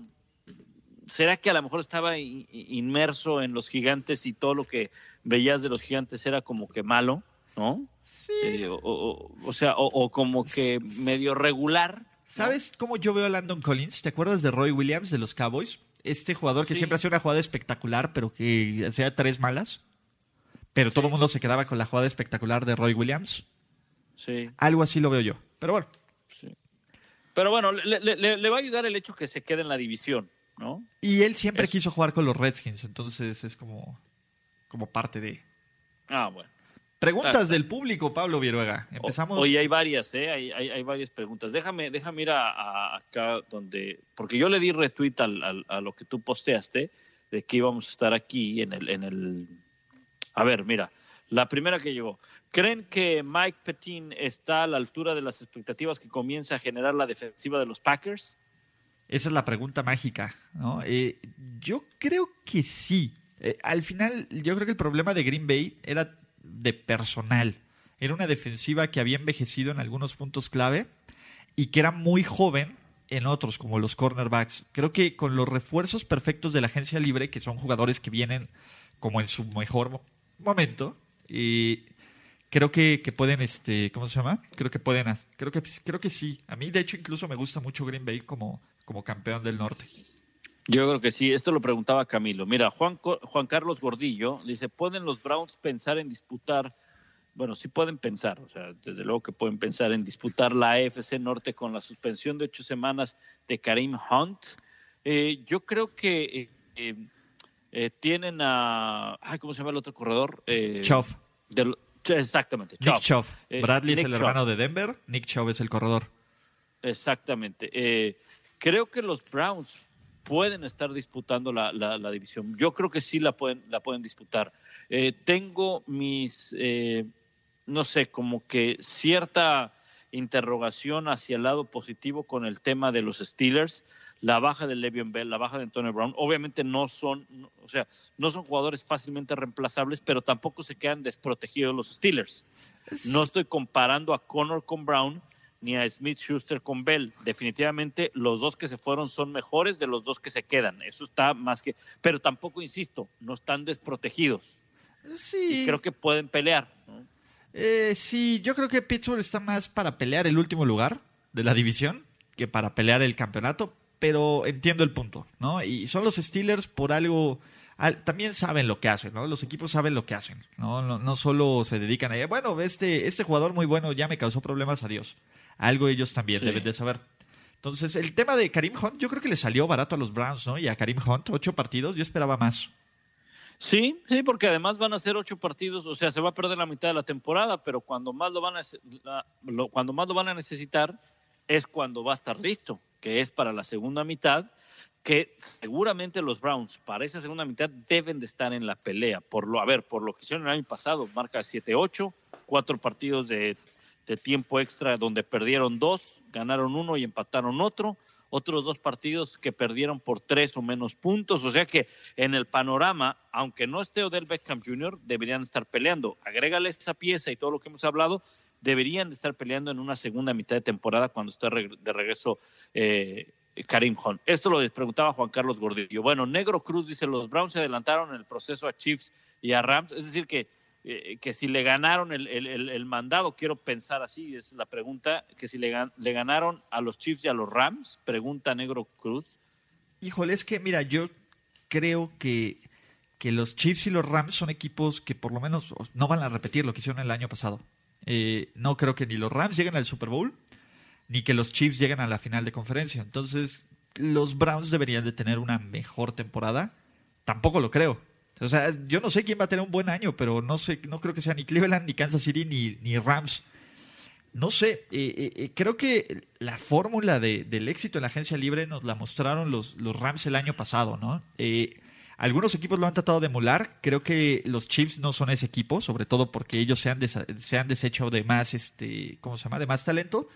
¿Será que a lo mejor estaba inmerso en los gigantes y todo lo que veías de los gigantes era como que malo, ¿no? Sí. Eh, o, sea, o, como que medio regular. ¿Sabes cómo yo veo a Landon Collins? ¿Te acuerdas de Roy Williams de los Cowboys? Este jugador que siempre hacía una jugada espectacular, pero que hacía tres malas. Pero todo el mundo se quedaba con la jugada espectacular de Roy Williams. Sí. Algo así lo veo yo. Pero bueno. Pero bueno, le, va a ayudar el hecho que se quede en la división, ¿no? Y él siempre quiso jugar con los Redskins, entonces es como, como parte de. Ah, bueno. Preguntas del público, Pablo Viruega. Empezamos. Hoy hay varias, ¿eh? Hay, hay, varias preguntas. Déjame, déjame ir a, acá donde. Porque yo le di retweet al, a lo que tú posteaste, de que íbamos a estar aquí en el. En el... A ver, mira. La primera que llegó. ¿Creen que Mike Petin está a la altura de las expectativas que comienza a generar la defensiva de los Packers? Esa es la pregunta mágica, ¿no? Eh, yo creo que sí. Eh, al final, yo creo que el problema de Green Bay era de personal. Era una defensiva que había envejecido en algunos puntos clave y que era muy joven en otros, como los cornerbacks. Creo que con los refuerzos perfectos de la agencia libre, que son jugadores que vienen como en su mejor momento, y creo que, pueden, este, ¿cómo se llama? Creo que pueden, creo que, creo que sí. A mí, de hecho, incluso me gusta mucho Green Bay como, como campeón del norte. Yo creo que sí, esto lo preguntaba Camilo. Mira, Juan, Juan Carlos Gordillo dice, ¿pueden los Browns pensar en disputar? Bueno, sí pueden pensar, o sea, desde luego que pueden pensar en disputar la AFC Norte con la suspensión de ocho semanas de Karim Hunt. Eh, yo creo que eh, eh, tienen a, ¿cómo se llama el otro corredor? Eh, Exactamente. Nick. Eh, Bradley es el hermano de Denver, Nick Chubb es el corredor. Exactamente. Eh, creo que los Browns pueden estar disputando la, la, división. Yo creo que sí la pueden, la pueden disputar. Eh, tengo mis, no sé, como que cierta interrogación hacia el lado positivo con el tema de los Steelers la baja de Le'Veon Bell, la baja de Antonio Brown, obviamente no son, o sea, no son jugadores fácilmente reemplazables, pero tampoco se quedan desprotegidos los Steelers. No estoy comparando a Connor con Brown ni a Smith Schuster con Bell. Definitivamente los dos que se fueron son mejores de los dos que se quedan. Eso está más que, pero tampoco insisto, no están desprotegidos. Sí. creo que pueden pelear. Eh, sí, yo creo que Pittsburgh está más para pelear el último lugar de la división que para pelear el campeonato, pero entiendo el punto, ¿no? Y son los Steelers por algo también saben lo que hacen, ¿no? Los equipos saben lo que hacen, ¿no? No, no solo se dedican a, bueno, este, este jugador muy bueno ya me causó problemas, adiós. Algo ellos también deben de saber. Entonces, el tema de Karim Hunt, yo creo que le salió barato a los Browns, ¿no? Y a Karim Hunt, ocho partidos, yo esperaba más. Sí, sí, porque además van a ser ocho partidos, o sea, se va a perder la mitad de la temporada, pero cuando más lo van a, cuando más lo van a necesitar es cuando va a estar listo que es para la segunda mitad, que seguramente los Browns para esa segunda mitad deben de estar en la pelea. Por lo, a ver, por lo que hicieron el año pasado, marca 7-8, cuatro partidos de, tiempo extra donde perdieron dos, ganaron uno y empataron otro, otros dos partidos que perdieron por tres o menos puntos. O sea que en el panorama, aunque no esté Odell Beckham Jr., deberían estar peleando. Agrégale esa pieza y todo lo que hemos hablado, deberían de estar peleando en una segunda mitad de temporada cuando esté de regreso eh, Karim Hunt. Esto lo preguntaba Juan Carlos Gordillo. Bueno, Negro Cruz dice, los Browns se adelantaron en el proceso a Chiefs y a Rams, es decir, que, eh, que si le ganaron el, el, mandado, quiero pensar así, es la pregunta, que si le, le ganaron a los Chiefs y a los Rams, pregunta Negro Cruz. Híjole, es que mira, yo creo que, que los Chiefs y los Rams son equipos que por lo menos no van a repetir lo que hicieron el año pasado. Eh, no creo que ni los Rams lleguen al Super Bowl, ni que los Chiefs lleguen a la final de conferencia. Entonces, los Browns deberían de tener una mejor temporada. Tampoco lo creo. O sea, yo no sé quién va a tener un buen año, pero no sé, no creo que sea ni Cleveland, ni Kansas City, ni, ni Rams. No sé, eh, eh, creo que la fórmula del éxito en la agencia libre nos la mostraron los, los Rams el año pasado, ¿no? Algunos equipos lo han tratado de emular. Creo que los Chiefs no son ese equipo, sobre todo porque ellos se han, se deshecho de más, este, ¿cómo se llama? De más talento.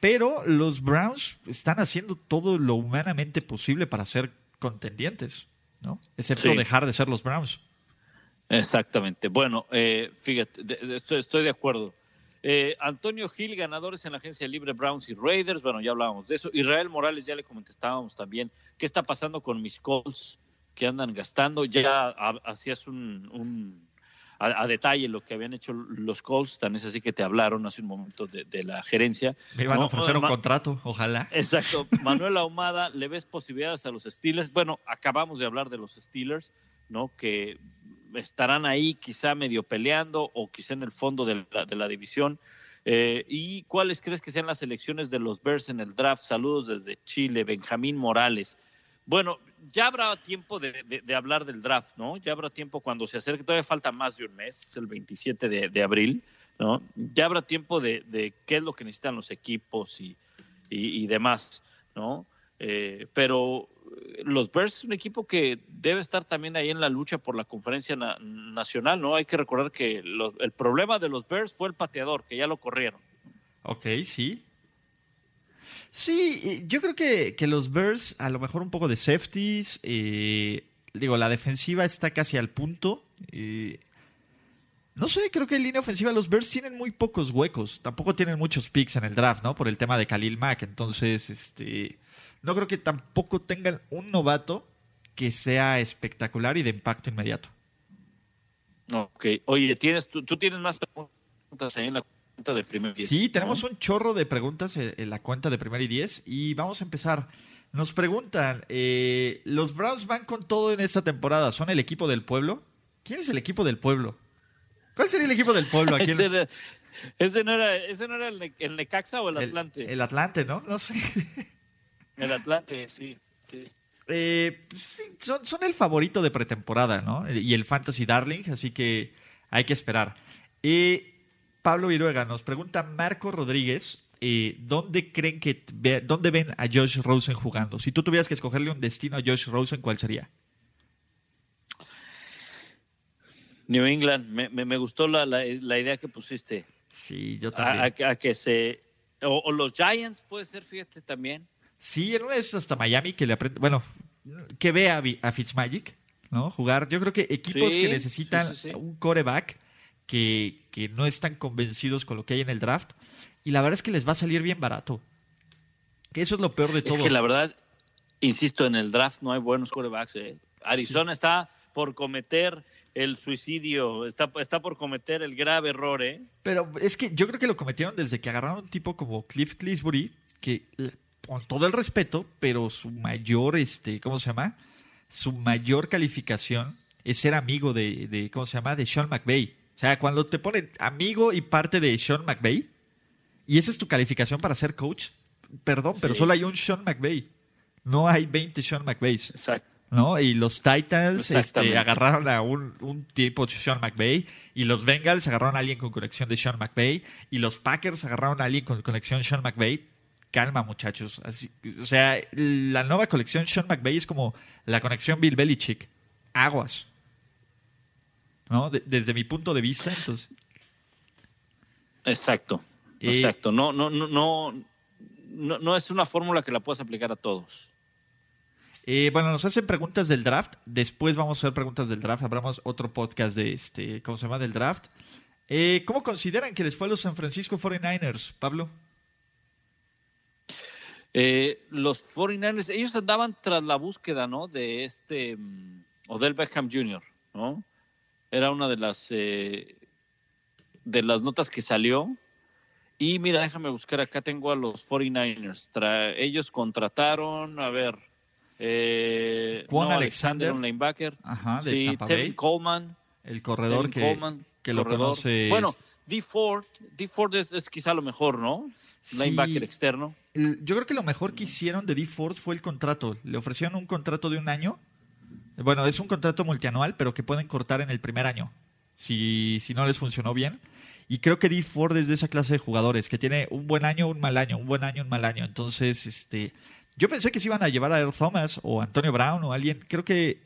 Pero los Browns están haciendo todo lo humanamente posible para ser contendientes, ¿no? Excepto dejar de ser los Browns. Exactamente. Bueno, eh, fíjate, estoy, de acuerdo. Eh, Antonio Gil, ganadores en la agencia libre Browns y Raiders. Bueno, ya hablábamos de eso. Israel Morales, ya le contestábamos también. ¿Qué está pasando con mis calls que andan gastando? Ya hacías un, a, detalle lo que habían hecho los calls. Tan es así que te hablaron hace un momento de, la gerencia. Me iban a ofrecer un contrato, ojalá. Exacto. Manuel Ahumada, ¿le ves posibilidades a los Steelers? Bueno, acabamos de hablar de los Steelers, ¿no? Que estarán ahí quizá medio peleando o quizá en el fondo de la, división. Eh, ¿Y cuáles crees que sean las elecciones de los Bears en el draft? Saludos desde Chile, Benjamín Morales. Bueno, ya habrá tiempo de, hablar del draft, ¿no? Ya habrá tiempo cuando se acerque, todavía falta más de un mes, es el 27 de, abril, ¿no? Ya habrá tiempo de, qué es lo que necesitan los equipos y, y demás, ¿no? Eh, pero los Bears es un equipo que debe estar también ahí en la lucha por la conferencia nacional, ¿no? Hay que recordar que el problema de los Bears fue el pateador, que ya lo corrieron. Ok, sí. Sí, yo creo que, los Bears, a lo mejor un poco de safeties, eh, digo, la defensiva está casi al punto. Eh, no sé, creo que en línea ofensiva los Bears tienen muy pocos huecos. Tampoco tienen muchos picks en el draft, ¿no? Por el tema de Khalil Mack. Entonces, este no creo que tampoco tengan un novato que sea espectacular y de impacto inmediato. Ok. Oye, ¿tienes, tú, tienes más preguntas ahí en la de primer y Sí, tenemos un chorro de preguntas en la cuenta de primer y diez y vamos a empezar. Nos preguntan, eh, ¿los Browns van con todo en esta temporada? ¿Son el equipo del pueblo? ¿Quién es el equipo del pueblo? ¿Cuál sería el equipo del pueblo? Aquí ese, no era, ese no era el, Necaxa o el Atlante. el Atlante, ¿no? No sé. El Atlante, sí. Eh, pues son, el favorito de pretemporada, ¿no? Y el Fantasy Darling, así que hay que esperar. Eh, Pablo Viruega nos pregunta Marco Rodríguez, eh, ¿dónde creen que dónde ven a Josh Rosen jugando? Si tú tuvieras que escogerle un destino a Josh Rosen, ¿cuál sería? New England, me, gustó la, idea que pusiste. Sí, yo también. A, que se o, los Giants puede ser, fíjate también. Sí, en una vez hasta Miami que le aprende, bueno, que vea a, Fitzmagic, ¿no? Jugar. Yo creo que equipos que necesitan un coreback que, que no están convencidos con lo que hay en el draft y la verdad es que les va a salir bien barato. Eso es lo peor de todo. Es que la verdad, insisto, en el draft no hay buenos corebacks. ¿eh? Arizona está por cometer el suicidio, está, está por cometer el grave error, ¿eh? Pero es que yo creo que lo cometieron desde que agarraron un tipo como Cliff Clisbury, que con todo el respeto, pero su mayor, este, ¿cómo se llama? Su mayor calificación es ser amigo de, ¿cómo se llama? De Sean McVay. O sea, cuando te ponen amigo y parte de Sean McVay, y esa es tu calificación para ser coach, perdón, pero solo hay un Sean McVay. No hay 20 Sean McVays. Exacto. ¿no? Y los Titans este, agarraron a un, un, tipo de Sean McVay, y los Bengals agarraron a alguien con conexión de Sean McVay, y los Packers agarraron a alguien con conexión de Sean McVay calma, muchachos. o sea, la nueva colección Sean McVay es como la conexión Bill Belichick. Aguas. ¿No? desde mi punto de vista, entonces. Exacto. Eh, exacto. No, no, no, no, no, es una fórmula que la puedas aplicar a todos. Eh, bueno, nos hacen preguntas del draft. Después vamos a hacer preguntas del draft. Habremos otro podcast de este, ¿cómo se llama? Del draft. Eh, ¿Cómo consideran que les fue a los San Francisco 49ers, Pablo? Eh, los 49ers, ellos andaban tras la búsqueda, ¿no? De este um, Odell Beckham Jr., ¿no? Era una de las eh, de las notas que salió. Y mira, déjame buscar, acá tengo a los 49ers. ellos contrataron, a ver, eh, Juan Alexander, un linebacker. Ajá, de sí, Coleman. El corredor que, que lo conoce. Bueno, D. Ford, D. Ford es, es, quizá lo mejor, ¿no? Linebacker externo. Yo creo que lo mejor que hicieron de D-Force fue el contrato. Le ofrecieron un contrato de un año. Bueno, es un contrato multianual, pero que pueden cortar en el primer año. Si, si no les funcionó bien. Y creo que D. Ford es de esa clase de jugadores, que tiene un buen año, un mal año, un buen año, un mal año. Entonces, este, yo pensé que se iban a llevar a Earl Thomas o Antonio Brown o alguien. Creo que,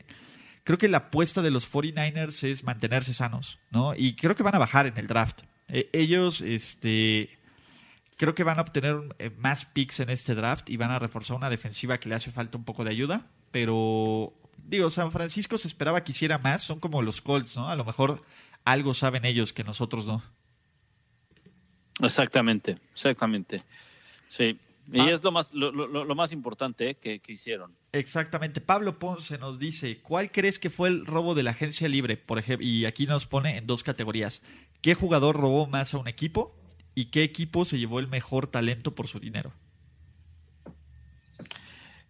creo que la apuesta de los 49ers es mantenerse sanos, ¿no? Y creo que van a bajar en el draft. E, ellos, este, Creo que van a obtener eh, más picks en este draft y van a reforzar una defensiva que le hace falta un poco de ayuda. Pero, digo, San Francisco se esperaba que hiciera más. Son como los Colts, ¿no? A lo mejor algo saben ellos que nosotros no. Exactamente, exactamente. Sí. Y ah. es lo más, lo, más importante eh, que, que, hicieron. Exactamente. Pablo Ponce nos dice, ¿cuál crees que fue el robo de la agencia libre? Por ejemplo, y aquí nos pone en dos categorías. ¿Qué jugador robó más a un equipo? ¿Y qué equipo se llevó el mejor talento por su dinero?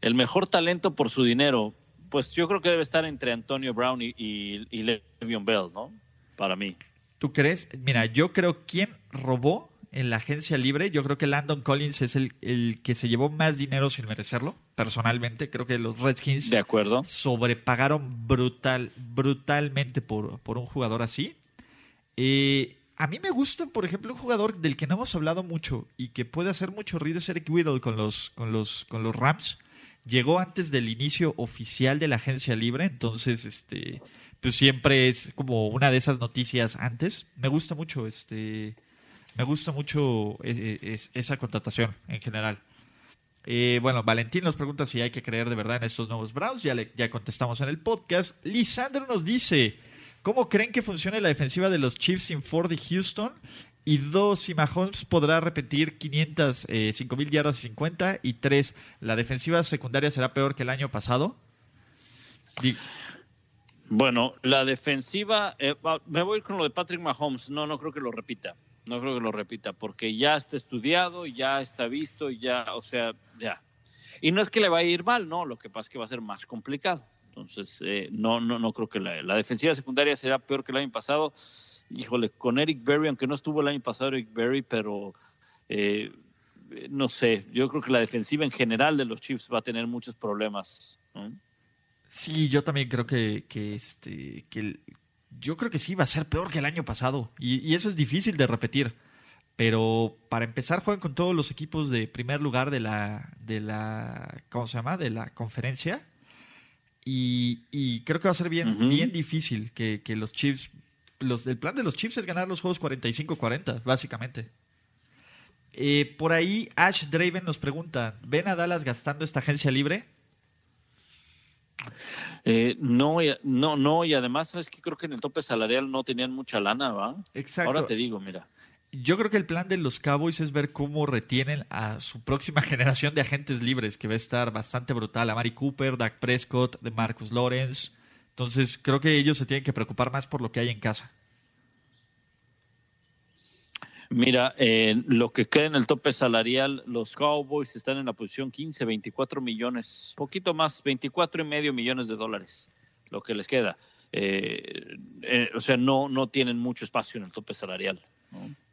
El mejor talento por su dinero, pues yo creo que debe estar entre Antonio Brown y, y, Le'Veon Bell, ¿no? Para mí. ¿Tú crees? Mira, yo creo quién robó en la agencia libre, yo creo que Landon Collins es el, el, que se llevó más dinero sin merecerlo, personalmente. Creo que los Redskins de acuerdo. sobrepagaron brutal, brutalmente por, por un jugador así. Eh, a mí me gusta, por ejemplo, un jugador del que no hemos hablado mucho y que puede hacer mucho ruido es Eric Whittle con los, con los, con los Rams. Llegó antes del inicio oficial de la agencia libre, entonces este pues siempre es como una de esas noticias antes. Me gusta mucho este me gusta mucho eh, eh, esa contratación en general. Eh, bueno, Valentín nos pregunta si hay que creer de verdad en estos nuevos Browns. Ya, le, ya contestamos en el podcast. Lisandro nos dice: ¿Cómo creen que funcione la defensiva de los Chiefs sin Ford y Houston? Y dos, si Mahomes podrá repetir 500, eh, mil yardas y 50. Y tres, ¿la defensiva secundaria será peor que el año pasado? Bueno, la defensiva, me voy con lo de Patrick Mahomes. No, no creo que lo repita. No creo que lo repita, porque ya está estudiado, ya está visto, ya, o sea, ya. Y no es que le va a ir mal, no, lo que pasa es que va a ser más complicado. Entonces, eh, no, no, no creo que la, defensiva secundaria será peor que el año pasado. Híjole, con Eric Berry, aunque no estuvo el año pasado Eric Berry, pero eh, no sé, yo creo que la defensiva en general de los Chiefs va a tener muchos problemas. Sí, yo también creo que, que, este, que, yo creo que sí va a ser peor que el año pasado. Y, eso es difícil de repetir. Pero para empezar, juegan con todos los equipos de primer lugar de la, de la ¿cómo se llama? De la conferencia. Y, creo que va a ser bien, bien difícil que, los Chiefs, los, el plan de los Chiefs es ganar los juegos 45-40, básicamente. Eh, por ahí Ash Draven nos pregunta, ¿ven a Dallas gastando esta agencia libre? Eh, no, no, no, y además, ¿sabes que Creo que en el tope salarial no tenían mucha lana, ¿va? Exacto. Ahora te digo, mira. Yo creo que el plan de los Cowboys es ver cómo retienen a su próxima generación de agentes libres, que va a estar bastante brutal. A Mari Cooper, Dak Prescott, de Marcus Lawrence. Entonces, creo que ellos se tienen que preocupar más por lo que hay en casa. Mira, eh, lo que queda en el tope salarial, los Cowboys están en la posición 15, 24 millones, poquito más, 24 y medio millones de dólares, lo que les queda. Eh, eh, o sea, no, no tienen mucho espacio en el tope salarial.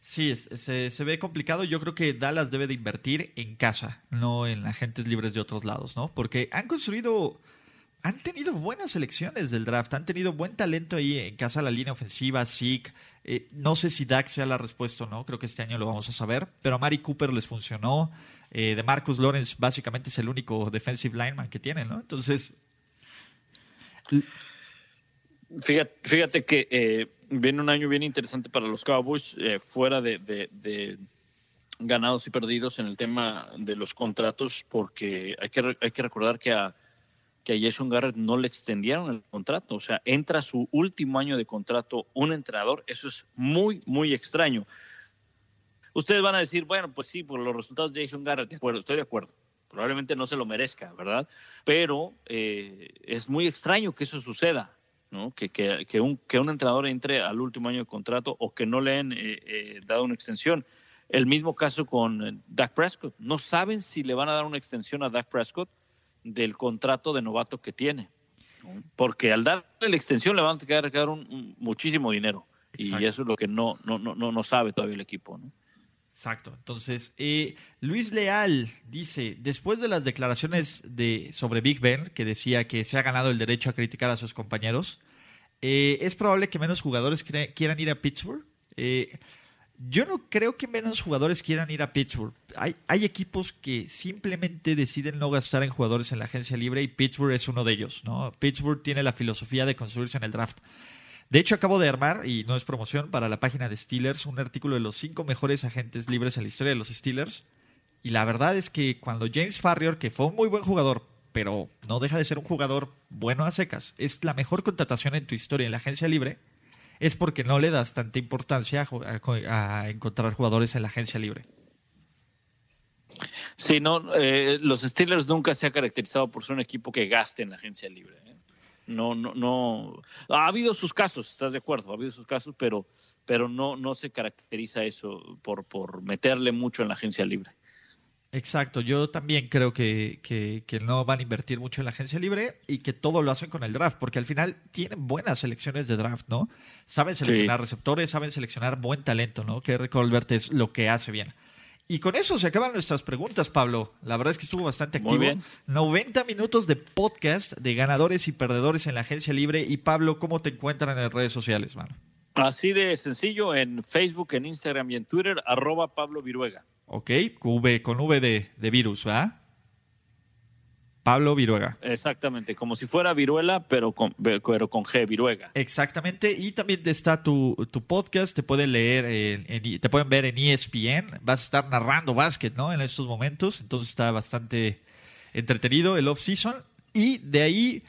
Sí, se, se, ve complicado. Yo creo que Dallas debe de invertir en casa, no en agentes libres de otros lados, ¿no? Porque han construido han tenido buenas elecciones del draft, han tenido buen talento ahí en casa la línea ofensiva, Zeke. Eh, no sé si Dak sea la respuesta o no, creo que este año lo vamos a saber, pero a Mari Cooper les funcionó. Eh, de Marcus Lawrence básicamente es el único defensive lineman que tienen, ¿no? Entonces... Fíjate, fíjate que eh, viene un año bien interesante para los Cowboys, fuera de, de, ganados y perdidos en el tema de los contratos, porque hay que, hay que recordar que a que a Jason Garrett no le extendieron el contrato. O sea, entra su último año de contrato un entrenador. Eso es muy, muy extraño. Ustedes van a decir, bueno, pues sí, por los resultados de Jason Garrett, de acuerdo, estoy de acuerdo. Probablemente no se lo merezca, ¿verdad? Pero eh, es muy extraño que eso suceda, ¿no? Que, que, un, que un entrenador entre al último año de contrato o que no le han eh, eh, dado una extensión. El mismo caso con Dak Prescott. No saben si le van a dar una extensión a Dak Prescott del contrato de novato que tiene. Porque al darle la extensión le van a quedar, quedar un, muchísimo dinero. Y eso es lo que no, no, no, no sabe todavía el equipo. ¿no? Exacto. Entonces, eh, Luis Leal dice, después de las declaraciones de, sobre Big Ben, que decía que se ha ganado el derecho a criticar a sus compañeros, eh, es probable que menos jugadores quieran ir a Pittsburgh. Eh, yo no creo que menos jugadores quieran ir a Pittsburgh. Hay, equipos que simplemente deciden no gastar en jugadores en la agencia libre y Pittsburgh es uno de ellos. ¿no? Pittsburgh tiene la filosofía de construirse en el draft. De hecho, acabo de armar, y no es promoción, para la página de Steelers, un artículo de los cinco mejores agentes libres en la historia de los Steelers. Y la verdad es que cuando James Farrior, que fue un muy buen jugador, pero no deja de ser un jugador bueno a secas, es la mejor contratación en tu historia en la agencia libre, es porque no le das tanta importancia a, encontrar jugadores en la agencia libre. Sí, no, eh, los Steelers nunca se ha caracterizado por ser un equipo que gaste en la agencia libre. ¿eh? No, no, no. Ha habido sus casos, ¿estás de acuerdo? Ha habido sus casos, pero, pero no, no se caracteriza eso por, por meterle mucho en la agencia libre. Exacto, yo también creo que, que, no van a invertir mucho en la agencia libre y que todo lo hacen con el draft, porque al final tienen buenas selecciones de draft, ¿no? Saben seleccionar receptores, saben seleccionar buen talento, ¿no? Que Colbert es lo que hace bien. Y con eso se acaban nuestras preguntas, Pablo. La verdad es que estuvo bastante activo. Muy bien. 90 minutos de podcast de ganadores y perdedores en la agencia libre. Y Pablo, ¿cómo te encuentran en las redes sociales, mano? Así de sencillo, en Facebook, en Instagram y en Twitter, arroba Pablo Viruega. Ok, v, con V de, de virus, ¿verdad? Pablo Viruega. Exactamente, como si fuera viruela, pero con, pero con G, Viruega. Exactamente, y también está tu, tu podcast, te pueden leer, te pueden ver en ESPN, vas a estar narrando básquet, ¿no? En estos momentos, entonces está bastante entretenido el off-season, y de ahí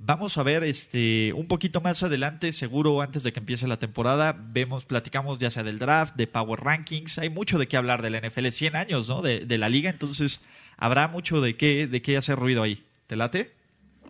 Vamos a ver este un poquito más adelante, seguro antes de que empiece la temporada, vemos, platicamos ya sea del draft, de Power Rankings, hay mucho de qué hablar del NFL, 100 años, ¿no? De, la liga, entonces habrá mucho de qué, de qué hacer ruido ahí. ¿Te late?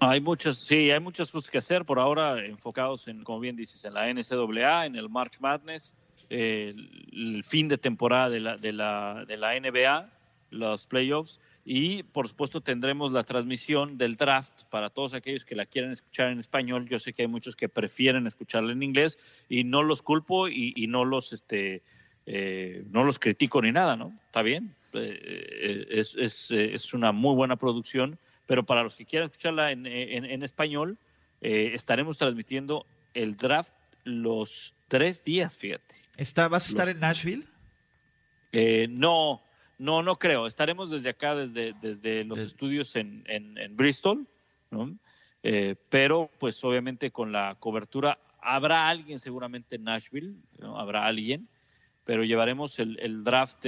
Hay muchos, sí, hay muchas cosas que hacer por ahora, enfocados en, como bien dices, en la NCAA, en el March Madness, el, fin de temporada de la, de la, de la NBA, los playoffs y por supuesto tendremos la transmisión del draft para todos aquellos que la quieran escuchar en español. Yo sé que hay muchos que prefieren escucharla en inglés y no los culpo y, no los este eh, no los critico ni nada, ¿no? Está bien, eh, es, es, es, una muy buena producción, pero para los que quieran escucharla en, en, español, eh, estaremos transmitiendo el draft los tres días, fíjate. ¿Está, ¿Vas a estar en Nashville? no, no, no creo. Estaremos desde acá, desde, desde los estudios en, en, Bristol, ¿no? Eh, pero pues obviamente con la cobertura habrá alguien seguramente en Nashville, ¿no? habrá alguien, pero llevaremos el, el draft,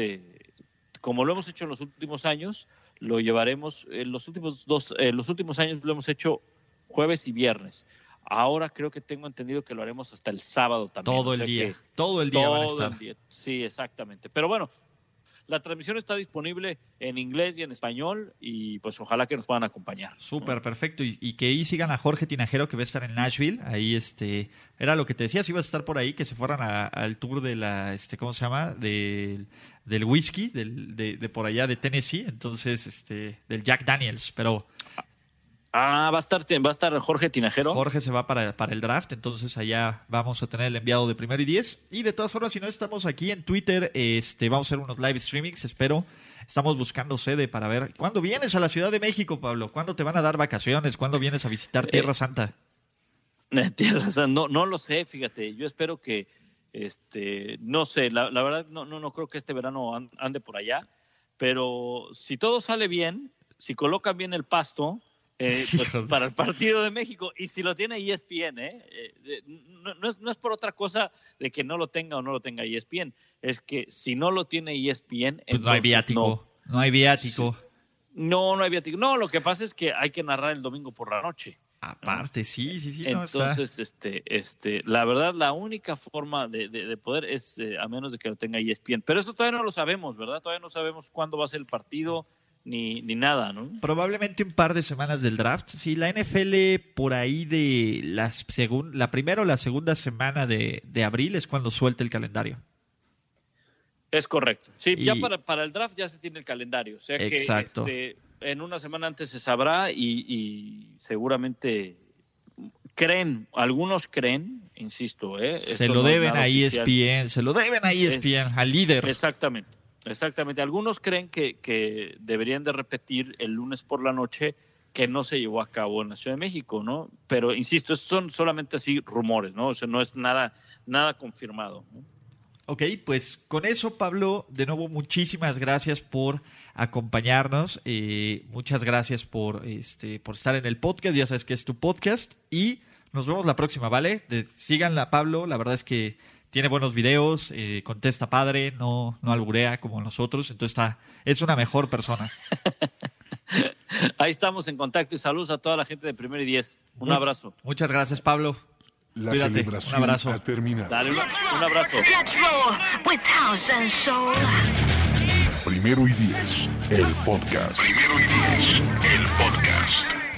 como lo hemos hecho en los últimos años, lo llevaremos en los últimos dos, en los últimos años lo hemos hecho jueves y viernes. Ahora creo que tengo entendido que lo haremos hasta el sábado también. Todo el día. Todo el día van a estar. Sí, exactamente. Pero bueno, la transmisión está disponible en inglés y en español y pues ojalá que nos puedan acompañar. Súper, perfecto. Y, que ahí sigan a Jorge Tinajero que va a estar en Nashville. Ahí este era lo que te decía, si ibas a estar por ahí, que se fueran al tour de la, este, ¿cómo se llama? del whisky, del, de, de, por allá de Tennessee, entonces, este, del Jack Daniels. Pero Ah, va a estar, va a estar Jorge Tinajero. Jorge se va para, para el draft, entonces allá vamos a tener el enviado de primero y diez. Y de todas formas, si no estamos aquí en Twitter, este, vamos a hacer unos live streamings, espero. Estamos buscando sede para ver. ¿Cuándo vienes a la Ciudad de México, Pablo? ¿Cuándo te van a dar vacaciones? ¿Cuándo vienes a visitar Tierra eh, Santa? Tierra Santa, no, no lo sé, fíjate. Yo espero que, este, no sé, la, la verdad no, no, no creo que este verano ande por allá, pero si todo sale bien, si colocan bien el pasto, eh, pues, para el partido de México. Y si lo tiene ESPN, ¿eh? eh no, es, no, es, por otra cosa de que no lo tenga o no lo tenga ESPN, es que si no lo tiene ESPN, pues no hay viático. No, hay viático. No, no hay viático. No, lo que pasa es que hay que narrar el domingo por la noche. Aparte, sí, sí, sí. Entonces, este, este, la verdad, la única forma de, de, poder es eh, a menos de que lo tenga ESPN. Pero eso todavía no lo sabemos, ¿verdad? Todavía no sabemos cuándo va a ser el partido ni, ni nada, ¿no? Probablemente un par de semanas del draft. Sí, la NFL por ahí de las la primera o la segunda semana de, abril es cuando suelta el calendario. Es correcto. Sí, ya para, para, el draft ya se tiene el calendario. O sea que este, en una semana antes se sabrá y, seguramente creen, algunos creen, insisto, ¿eh? se lo deben a ESPN, se lo deben a ESPN, al líder. Exactamente. Exactamente. Algunos creen que, deberían de repetir el lunes por la noche que no se llevó a cabo en la Ciudad de México, ¿no? Pero insisto, son solamente así rumores, ¿no? O sea, no es nada, nada confirmado. Ok, pues con eso, Pablo, de nuevo muchísimas gracias por acompañarnos. Eh, muchas gracias por, este, por estar en el podcast. Ya sabes que es tu podcast. Y nos vemos la próxima, ¿vale? De, síganla, Pablo. La verdad es que tiene buenos videos, eh, contesta padre, no, no alburea como nosotros, entonces está, es una mejor persona. Ahí estamos en contacto y saludos a toda la gente de Primero y Diez. Un abrazo. Muchas gracias, Pablo. La celebración un abrazo. ha terminado. Dale un, un abrazo. Primero y diez, el podcast. Primero y diez, el podcast.